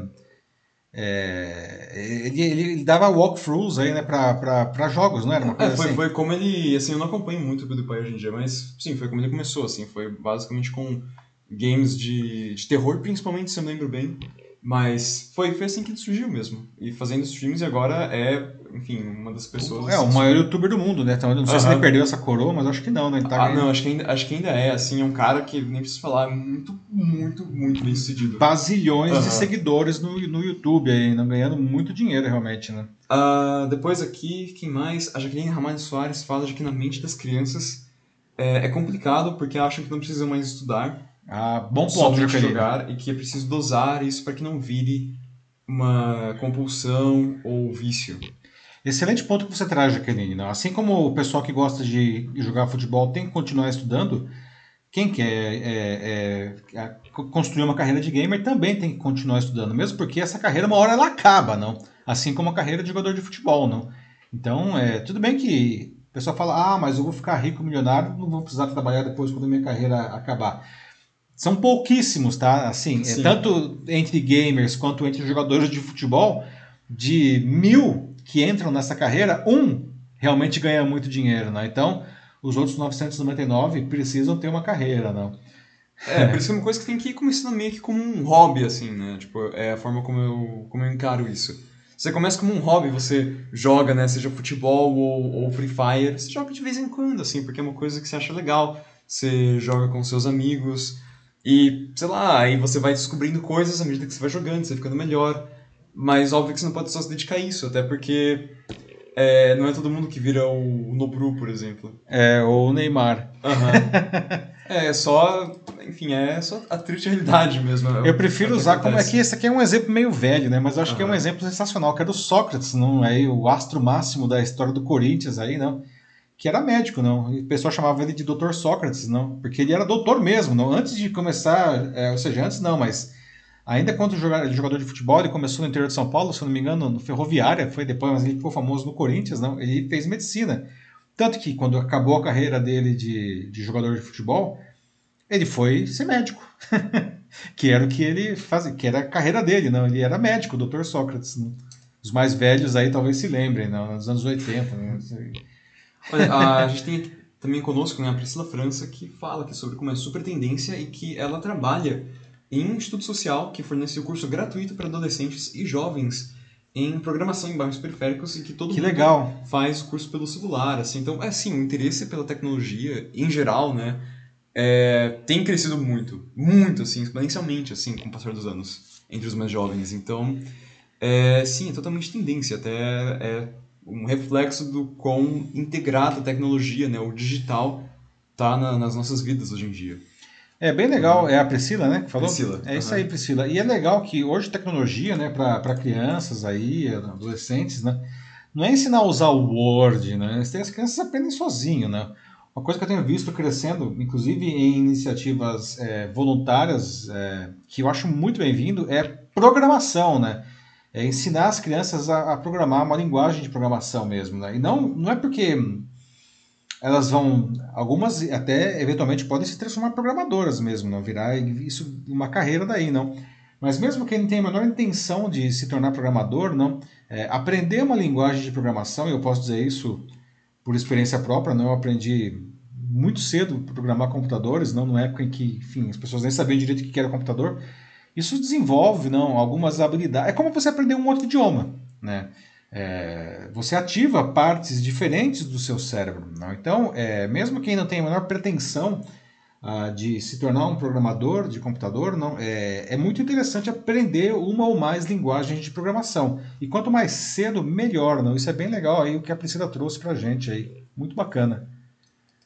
é, ele, ele, dava walkthroughs aí, né, para jogos, não era uma coisa é, foi, assim? foi como ele, assim, eu não acompanho muito o PewDiePie hoje em dia, mas sim, foi como ele começou, assim, foi basicamente com games de, de terror, principalmente, se eu me lembro bem, mas foi, foi assim que ele surgiu mesmo. E fazendo streams e agora é, enfim, uma das pessoas. É, o maior youtuber do mundo, né? Então, não sei uh -huh. se ele perdeu essa coroa, mas acho que não, né? Tá ah, não, acho que, ainda, acho que ainda é, assim, é um cara que nem preciso falar, é muito, muito, muito bem sucedido. Bazilhões uh -huh. de seguidores no, no YouTube aí, não ganhando muito dinheiro realmente, né? Uh, depois aqui, quem mais? A Jaqueline Ramalho Soares fala de que na mente das crianças é, é complicado porque acham que não precisam mais estudar ah, bom ponto de jogar e que é preciso dosar isso para que não vire uma compulsão ou vício. Excelente ponto que você traz, Jaqueline. Né? Assim como o pessoal que gosta de jogar futebol tem que continuar estudando, quem quer é, é, é, construir uma carreira de gamer também tem que continuar estudando, mesmo porque essa carreira uma hora ela acaba, não? Assim como a carreira de jogador de futebol, não? Então, é, tudo bem que pessoa fala, ah, mas eu vou ficar rico, milionário, não vou precisar trabalhar depois quando a minha carreira acabar. São pouquíssimos, tá? Assim, é, tanto entre gamers quanto entre jogadores de futebol, de mil que entram nessa carreira, um realmente ganha muito dinheiro, né? Então, os outros 999 precisam ter uma carreira, não? É, por isso é uma coisa que tem que ir começando meio que como um hobby, assim, né? Tipo, é a forma como eu, como eu encaro isso. Você começa como um hobby, você joga, né? Seja futebol ou, ou Free Fire, você joga de vez em quando, assim, porque é uma coisa que você acha legal. Você joga com seus amigos e, sei lá, aí você vai descobrindo coisas à medida que você vai jogando, você vai ficando melhor. Mas óbvio que você não pode só se dedicar a isso, até porque é, não é todo mundo que vira o Nobru, por exemplo. É, ou o Neymar. Uhum. é, só. Enfim, é só a triste realidade mesmo. É eu prefiro usar acontece. como. É que esse aqui é um exemplo meio velho, né? Mas eu acho uhum. que é um exemplo sensacional, que é do Sócrates, não é o astro máximo da história do Corinthians aí, não. Que era médico, não. E o pessoal chamava ele de doutor Sócrates, não. Porque ele era doutor mesmo, não. Antes de começar, é, ou seja, antes não, mas Ainda quando jogador de futebol, ele começou no interior de São Paulo, se não me engano, no Ferroviária, foi depois, mas ele ficou famoso no Corinthians, não? Ele fez medicina. Tanto que quando acabou a carreira dele de, de jogador de futebol, ele foi ser médico. que era o que ele fazia, que era a carreira dele, não? Ele era médico, Dr. Sócrates. Não? Os mais velhos aí talvez se lembrem, não? nos anos 80. Né? Olha, a gente tem também conosco né, a Priscila França, que fala aqui sobre como é super tendência e que ela trabalha em um instituto social que fornece o curso gratuito para adolescentes e jovens em programação em bairros periféricos e que todo que mundo legal. faz o curso pelo celular, assim. Então, é assim, o interesse pela tecnologia em geral, né, é, tem crescido muito, muito, assim, exponencialmente, assim, com o passar dos anos entre os mais jovens. Então, é, sim, é totalmente tendência, até é um reflexo do quão integrada a tecnologia, né, o digital, tá na, nas nossas vidas hoje em dia. É bem legal, é a Priscila, né, que falou? Priscila. É isso aí, Priscila. E é legal que hoje tecnologia, né, para crianças aí, adolescentes, né, não é ensinar a usar o Word, né, as crianças aprendem sozinho, né. Uma coisa que eu tenho visto crescendo, inclusive em iniciativas é, voluntárias, é, que eu acho muito bem-vindo, é programação, né. É ensinar as crianças a, a, programar uma linguagem de programação mesmo, né. E não, não é porque elas vão, algumas até eventualmente podem se transformar programadoras mesmo, não virar isso uma carreira daí, não. Mas mesmo quem não tem a menor intenção de se tornar programador, não, é, aprender uma linguagem de programação, e eu posso dizer isso por experiência própria, não, eu aprendi muito cedo programar computadores, não, numa época em que, enfim, as pessoas nem sabiam direito o que era computador. Isso desenvolve, não, algumas habilidades. É como você aprender um outro idioma, né? é, você ativa partes diferentes do seu cérebro. Não? Então, é, mesmo quem não tem a menor pretensão ah, de se tornar um programador de computador, não, é, é muito interessante aprender uma ou mais linguagens de programação. E quanto mais cedo, melhor. Não? Isso é bem legal aí o que a Priscila trouxe para a gente aí. Muito bacana.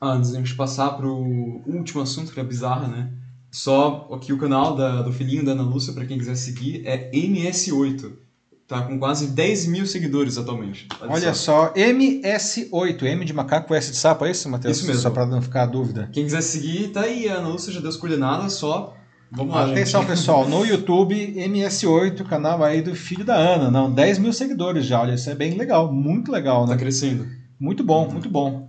Antes de a gente passar para o último assunto, que é bizarra, né? Só aqui o canal da, do filhinho da Ana Lúcia, para quem quiser seguir, é MS8. Tá com quase 10 mil seguidores atualmente. Olha, só. MS8, M de macaco, S de sapo, é isso, Matheus? Isso mesmo. Só para não ficar a dúvida. Quem quiser seguir, tá aí, a Ana Lúcia já deu as coordenadas, só Vamos lá, Atenção, gente. pessoal, no YouTube, MS8, canal aí do filho da Ana. Não, 10 mil seguidores já, olha, isso é bem legal, muito legal, né? Tá crescendo. Muito bom, muito bom.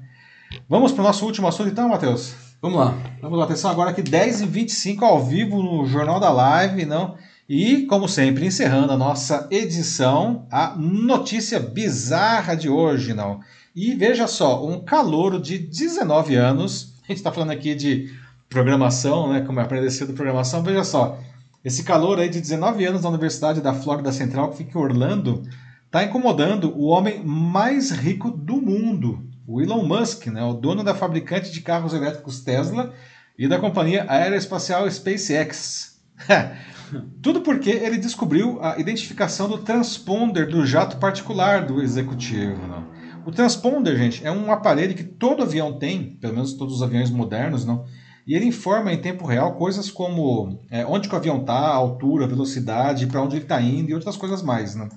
Vamos para o nosso último assunto então, Matheus? Vamos lá. Vamos lá, atenção agora aqui, 10h25 ao vivo no Jornal da Live, não? E, como sempre, encerrando a nossa edição, a notícia bizarra de hoje, não. E veja só, um calouro de 19 anos, a gente está falando aqui de programação, né, como é aprender do programação, veja só, esse calor aí de 19 anos na Universidade da Flórida Central, que fica em Orlando, está incomodando o homem mais rico do mundo, o Elon Musk, né, o dono da fabricante de carros elétricos Tesla e da companhia aeroespacial SpaceX. Tudo porque ele descobriu a identificação do transponder do jato particular do executivo. Não? O transponder, gente, é um aparelho que todo avião tem, pelo menos todos os aviões modernos, não? E ele informa em tempo real coisas como é, onde o avião está, altura, velocidade, para onde ele está indo e outras coisas mais. Né?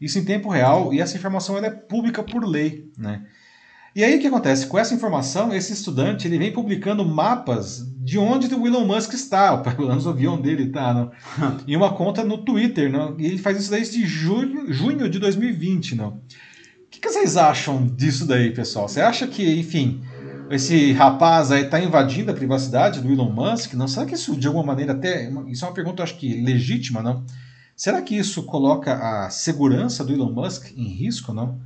Isso em tempo real e essa informação é pública por lei. Né? E aí o que acontece? Com essa informação, esse estudante ele vem publicando mapas de onde o Elon Musk está, pelo menos o avião dele está, não? em uma conta no Twitter. Não? E ele faz isso desde junho, junho de 2020. Não? O que, que vocês acham disso daí, pessoal? Você acha que, enfim, esse rapaz aí está invadindo a privacidade do Elon Musk? Não? Será que isso de alguma maneira até. Isso é uma pergunta, acho que legítima, não? Será que isso coloca a segurança do Elon Musk em risco, não?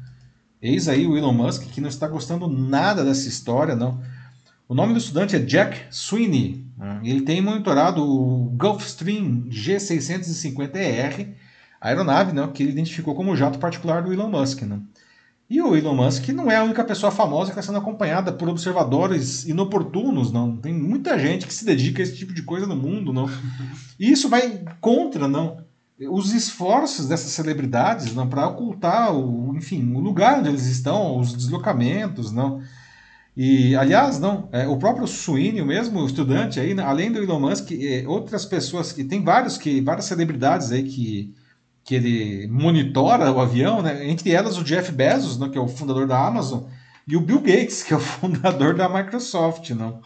Eis aí o Elon Musk que não está gostando nada dessa história, não. O nome do estudante é Jack Sweeney. Né? Ele tem monitorado o Gulfstream G650ER, a aeronave não, que ele identificou como jato particular do Elon Musk. Não. E o Elon Musk não é a única pessoa famosa que está sendo acompanhada por observadores inoportunos, não. Tem muita gente que se dedica a esse tipo de coisa no mundo, não. E isso vai contra, não, os esforços dessas celebridades, não, para ocultar o, enfim, o lugar onde eles estão, os deslocamentos, não. E, aliás, não, é, o próprio Sweeney, o mesmo estudante aí, né, além do Elon Musk, é, outras pessoas que tem vários que várias celebridades aí que que ele monitora o avião, né? Entre elas o Jeff Bezos, né, que é o fundador da Amazon, e o Bill Gates, que é o fundador da Microsoft, não.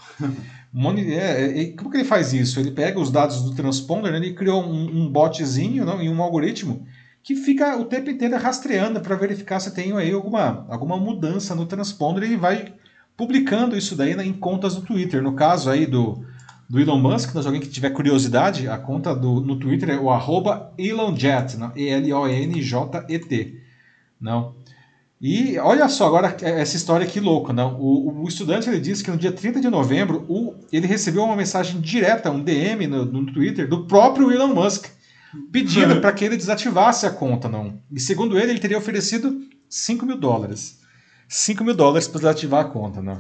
É, é, como que ele faz isso? Ele pega os dados do transponder, né, ele criou um, um botzinho não, e um algoritmo que fica o tempo inteiro rastreando para verificar se tem aí alguma, alguma mudança no transponder e vai publicando isso daí né, em contas do Twitter. No caso aí do, do Elon Musk, se alguém que tiver curiosidade, a conta do, no Twitter é o arroba ElonJet, E-L-O-N-J-E-T. Não. E olha só agora essa história que louca, não? O, o, estudante ele disse que no dia 30 de novembro o, ele recebeu uma mensagem direta, um DM no, no Twitter do próprio Elon Musk, pedindo para que ele desativasse a conta, não. E segundo ele, ele teria oferecido 5 mil dólares. 5 mil dólares para desativar a conta, não.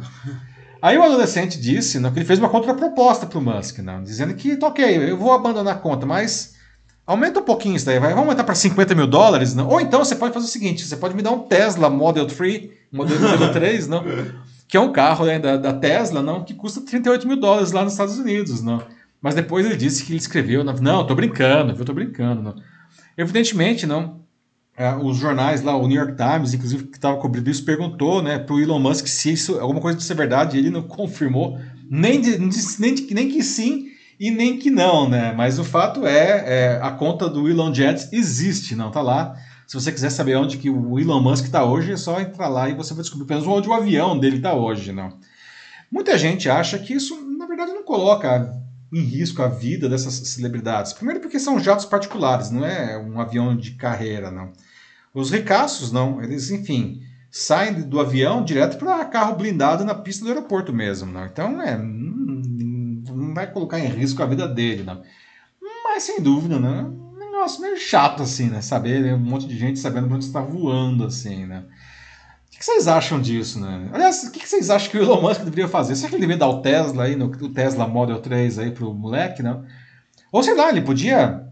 Aí o adolescente disse não, que ele fez uma contraproposta para o Musk, não, dizendo que, ok, eu vou abandonar a conta, mas aumenta um pouquinho isso daí, vai, vamos aumentar para 50 mil dólares, não? ou então você pode fazer o seguinte, você pode me dar um Tesla Model 3, Model 3, não? que é um carro né, da, da, Tesla, não, que custa 38 mil dólares lá nos Estados Unidos, não. Mas depois ele disse que ele escreveu, não, tô brincando, eu tô brincando, não. Evidentemente, não, é, os jornais lá, o New York Times, inclusive, que estava cobrindo isso, perguntou né, para o Elon Musk se isso alguma coisa disso é verdade, e ele não confirmou, nem, de, nem, de, nem que sim e nem que não, né? Mas o fato é, é a conta do Elon Jets existe, não tá lá. Se você quiser saber onde que o Elon Musk está hoje, é só entrar lá e você vai descobrir apenas onde o avião dele está hoje, não. Muita gente acha que isso, na verdade, não coloca em risco a vida dessas celebridades. Primeiro porque são jatos particulares, não é um avião de carreira, não. Os ricaços não, eles, enfim, saem do avião direto para carro blindado na pista do aeroporto mesmo, não. Então, é, vai colocar em risco a vida dele, não. Mas sem dúvida, né? Um negócio meio chato assim, né? Saber né? um monte de gente sabendo onde está voando assim, né? O que vocês acham disso, né? Aliás, o que vocês acham que o Elon Musk deveria fazer? Será que ele deveria dar o Tesla aí, no, o Tesla Model 3 aí pro moleque, não? Ou sei lá, ele podia,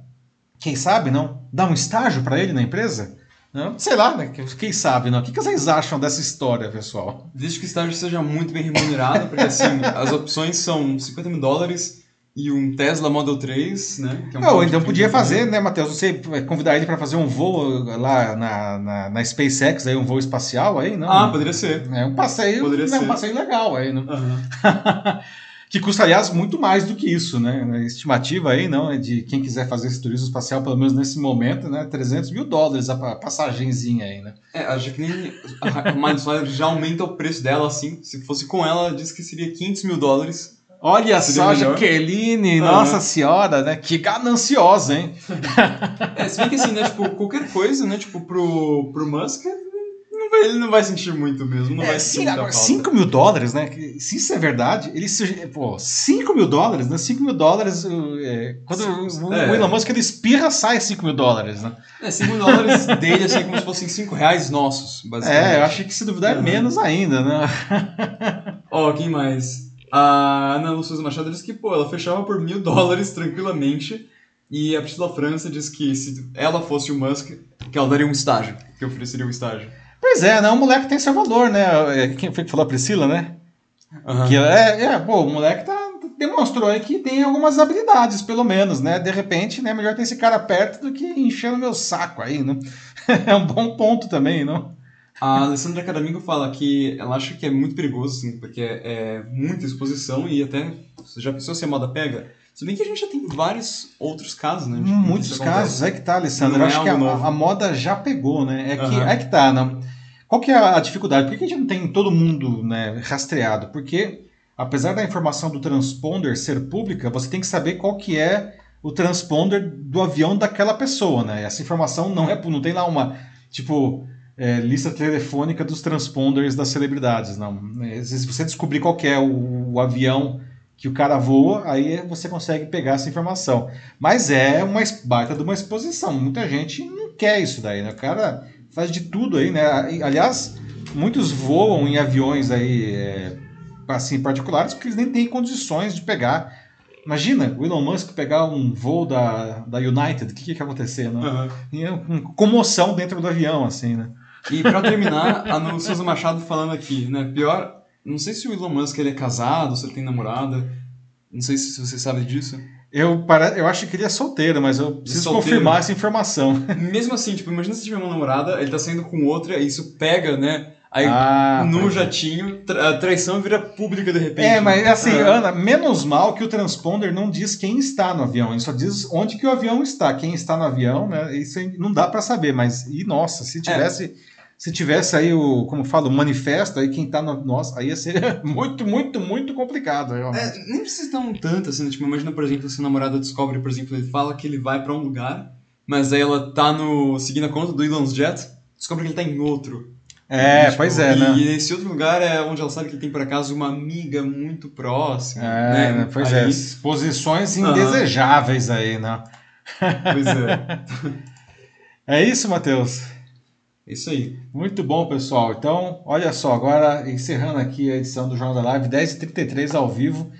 quem sabe, não, dar um estágio para ele na empresa? Não, sei lá, né? Quem sabe, não? O que vocês acham dessa história, pessoal? Desde que o estágio seja muito bem remunerado, porque assim, as opções são 50 mil dólares e um Tesla Model 3, né? É um não, então podia fazer, né, Matheus? Você convidar ele para fazer um voo lá na, na, na, SpaceX, aí, um voo espacial aí, não? Ah, poderia ser. É um passeio, poderia né, ser. um passeio legal aí, não? Uhum. que custa, aliás, muito mais do que isso, né? A estimativa aí, não, é de quem quiser fazer esse turismo espacial, pelo menos nesse momento, né? 300 mil dólares a passagenzinha aí, né? É, a Jacqueline, a Miley já aumenta o preço dela, assim. Se fosse com ela, disse que seria 500 mil dólares. Olha só, melhor. Jaqueline, nossa senhora, né? Que gananciosa, hein? é, se bem que assim, né? Tipo, qualquer coisa, né? Tipo, pro, pro Musk ele não vai sentir muito mesmo, não é, vai sentir agora, 5 mil dólares, né? Se isso é verdade, ele pô, 5 mil dólares, né? 5 mil dólares, é, quando o, é. o Elon Musk ele espirra, sai 5 mil dólares, né? É, 5 mil dólares dele, assim, como se fossem 5 reais nossos, basicamente. É, eu achei que se duvidar é menos ainda, né? Ó, oh, quem mais? A Ana Lúcia Machado disse que, pô, ela fechava por mil dólares tranquilamente. E a Priscila França diz que se ela fosse o Musk, que ela daria um estágio, que ofereceria um estágio. Pois é, né? O moleque tem seu valor, né? É, quem foi que falou a Priscila, né? Uhum. Que é, é, pô, o moleque tá, demonstrou aí que tem algumas habilidades, pelo menos, né? De repente, né? Melhor ter esse cara perto do que enchendo meu saco aí, né? é um bom ponto também, não? A Alessandra Cadamingo fala que ela acha que é muito perigoso, assim, porque é, é muita exposição e até. Você já pensou se a moda pega? Se bem que a gente já tem vários outros casos, né? Muitos casos, é que tá, Alessandra. Eu é acho que a, a, moda já pegou, né? É que, uhum. é que tá, não qual que é a dificuldade? Por que a gente não tem todo mundo né, rastreado? Porque, apesar da informação do transponder ser pública, você tem que saber qual que é o transponder do avião daquela pessoa, né? Essa informação não é, não tem lá uma, tipo, é, lista telefônica dos transponders das celebridades, não. Se você descobrir qual é o, o, avião que o cara voa, aí você consegue pegar essa informação. Mas é uma baita de uma exposição. Muita gente não quer isso daí, né? O cara faz de tudo aí, né? Aliás, muitos voam em aviões aí, é, assim, particulares, porque eles nem têm condições de pegar Imagina o Elon Musk pegar um voo da, da United, o que, que ia acontecer, né? Uhum. comoção dentro do avião, assim, né? E para terminar, a Souza Machado falando aqui, né? Pior, não sei se o Elon Musk ele é casado, se ele tem namorada. Não sei se você sabe disso. Eu, para, eu acho que ele é solteiro, mas eu preciso solteiro. confirmar essa informação. Mesmo assim, tipo, imagina se tiver uma namorada, ele tá saindo com outra, e isso pega, né? Aí ah, no jatinho, tra a traição vira pública de repente. É, mas assim, ah. Ana, menos mal que o transponder não diz quem está no avião, ele só diz onde que o avião está. Quem está no avião, né? Isso não dá para saber, mas e nossa, se tivesse. É. Se tivesse aí o, como falo, o manifesto, aí quem tá no. Nossa, aí ia ser muito, muito, muito complicado. É, nem precisa tão tanto assim, tipo, imagina, por exemplo, se a namorada descobre, por exemplo, ele fala que ele vai para um lugar, mas aí ela tá no. seguindo a conta do Elon's Jet, descobre que ele tá em outro. É, e, tipo, pois é, né? E esse outro lugar é onde ela sabe que tem por acaso uma amiga muito próxima. É, né? pois é, aí... é. Posições indesejáveis uhum. aí, né? Pois é. é isso, Matheus. Isso aí. Muito bom, pessoal. Então, olha só, agora encerrando aqui a edição do Jornal da Live, 10h33 ao vivo.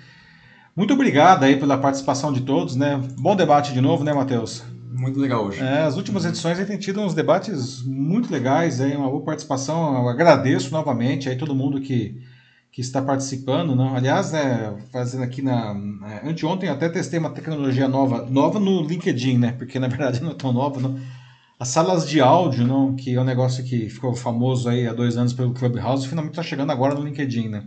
Muito obrigado aí pela participação de todos, né? Bom debate de novo, né, Matheus? muito legal hoje. É, as últimas edições aí tem tido uns debates muito legais, aí, uma boa participação. Eu agradeço novamente aí todo mundo que, que está participando. Não? Aliás, né, fazendo aqui na. É, anteontem até testei uma tecnologia nova, nova no LinkedIn, né? Porque na verdade não é tão nova. Não. As salas de áudio, não, que é um negócio que ficou famoso aí há dois anos pelo Clubhouse, finalmente está chegando agora no LinkedIn, né?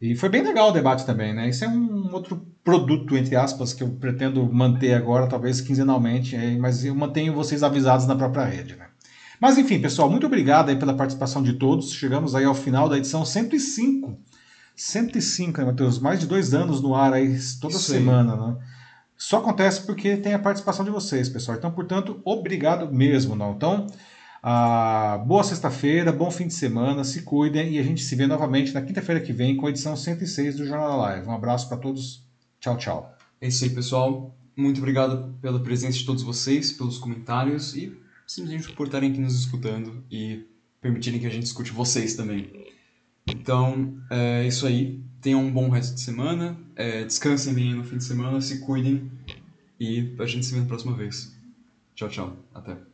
E foi bem legal o debate também, né? Isso é um outro produto, entre aspas, que eu pretendo manter agora, talvez quinzenalmente, mas eu mantenho vocês avisados na própria rede, né? Mas enfim, pessoal, muito obrigado aí pela participação de todos. Chegamos aí ao final da edição 105. 105, né, Matheus? Mais de dois anos no ar aí, toda Isso semana, aí. né? Só acontece porque tem a participação de vocês, pessoal. Então, portanto, obrigado mesmo, não? Então, ah, boa sexta-feira, bom fim de semana, se cuidem e a gente se vê novamente na quinta-feira que vem com a edição 106 do Jornal Live. Um abraço para todos, tchau, tchau. É isso aí, pessoal. Muito obrigado pela presença de todos vocês, pelos comentários e simplesmente por estarem aqui nos escutando e permitirem que a gente escute vocês também. Então, é isso aí. Tenham um bom resto de semana, é, descansem bem no fim de semana, se cuidem e a gente se vê na próxima vez. Tchau, tchau. Até.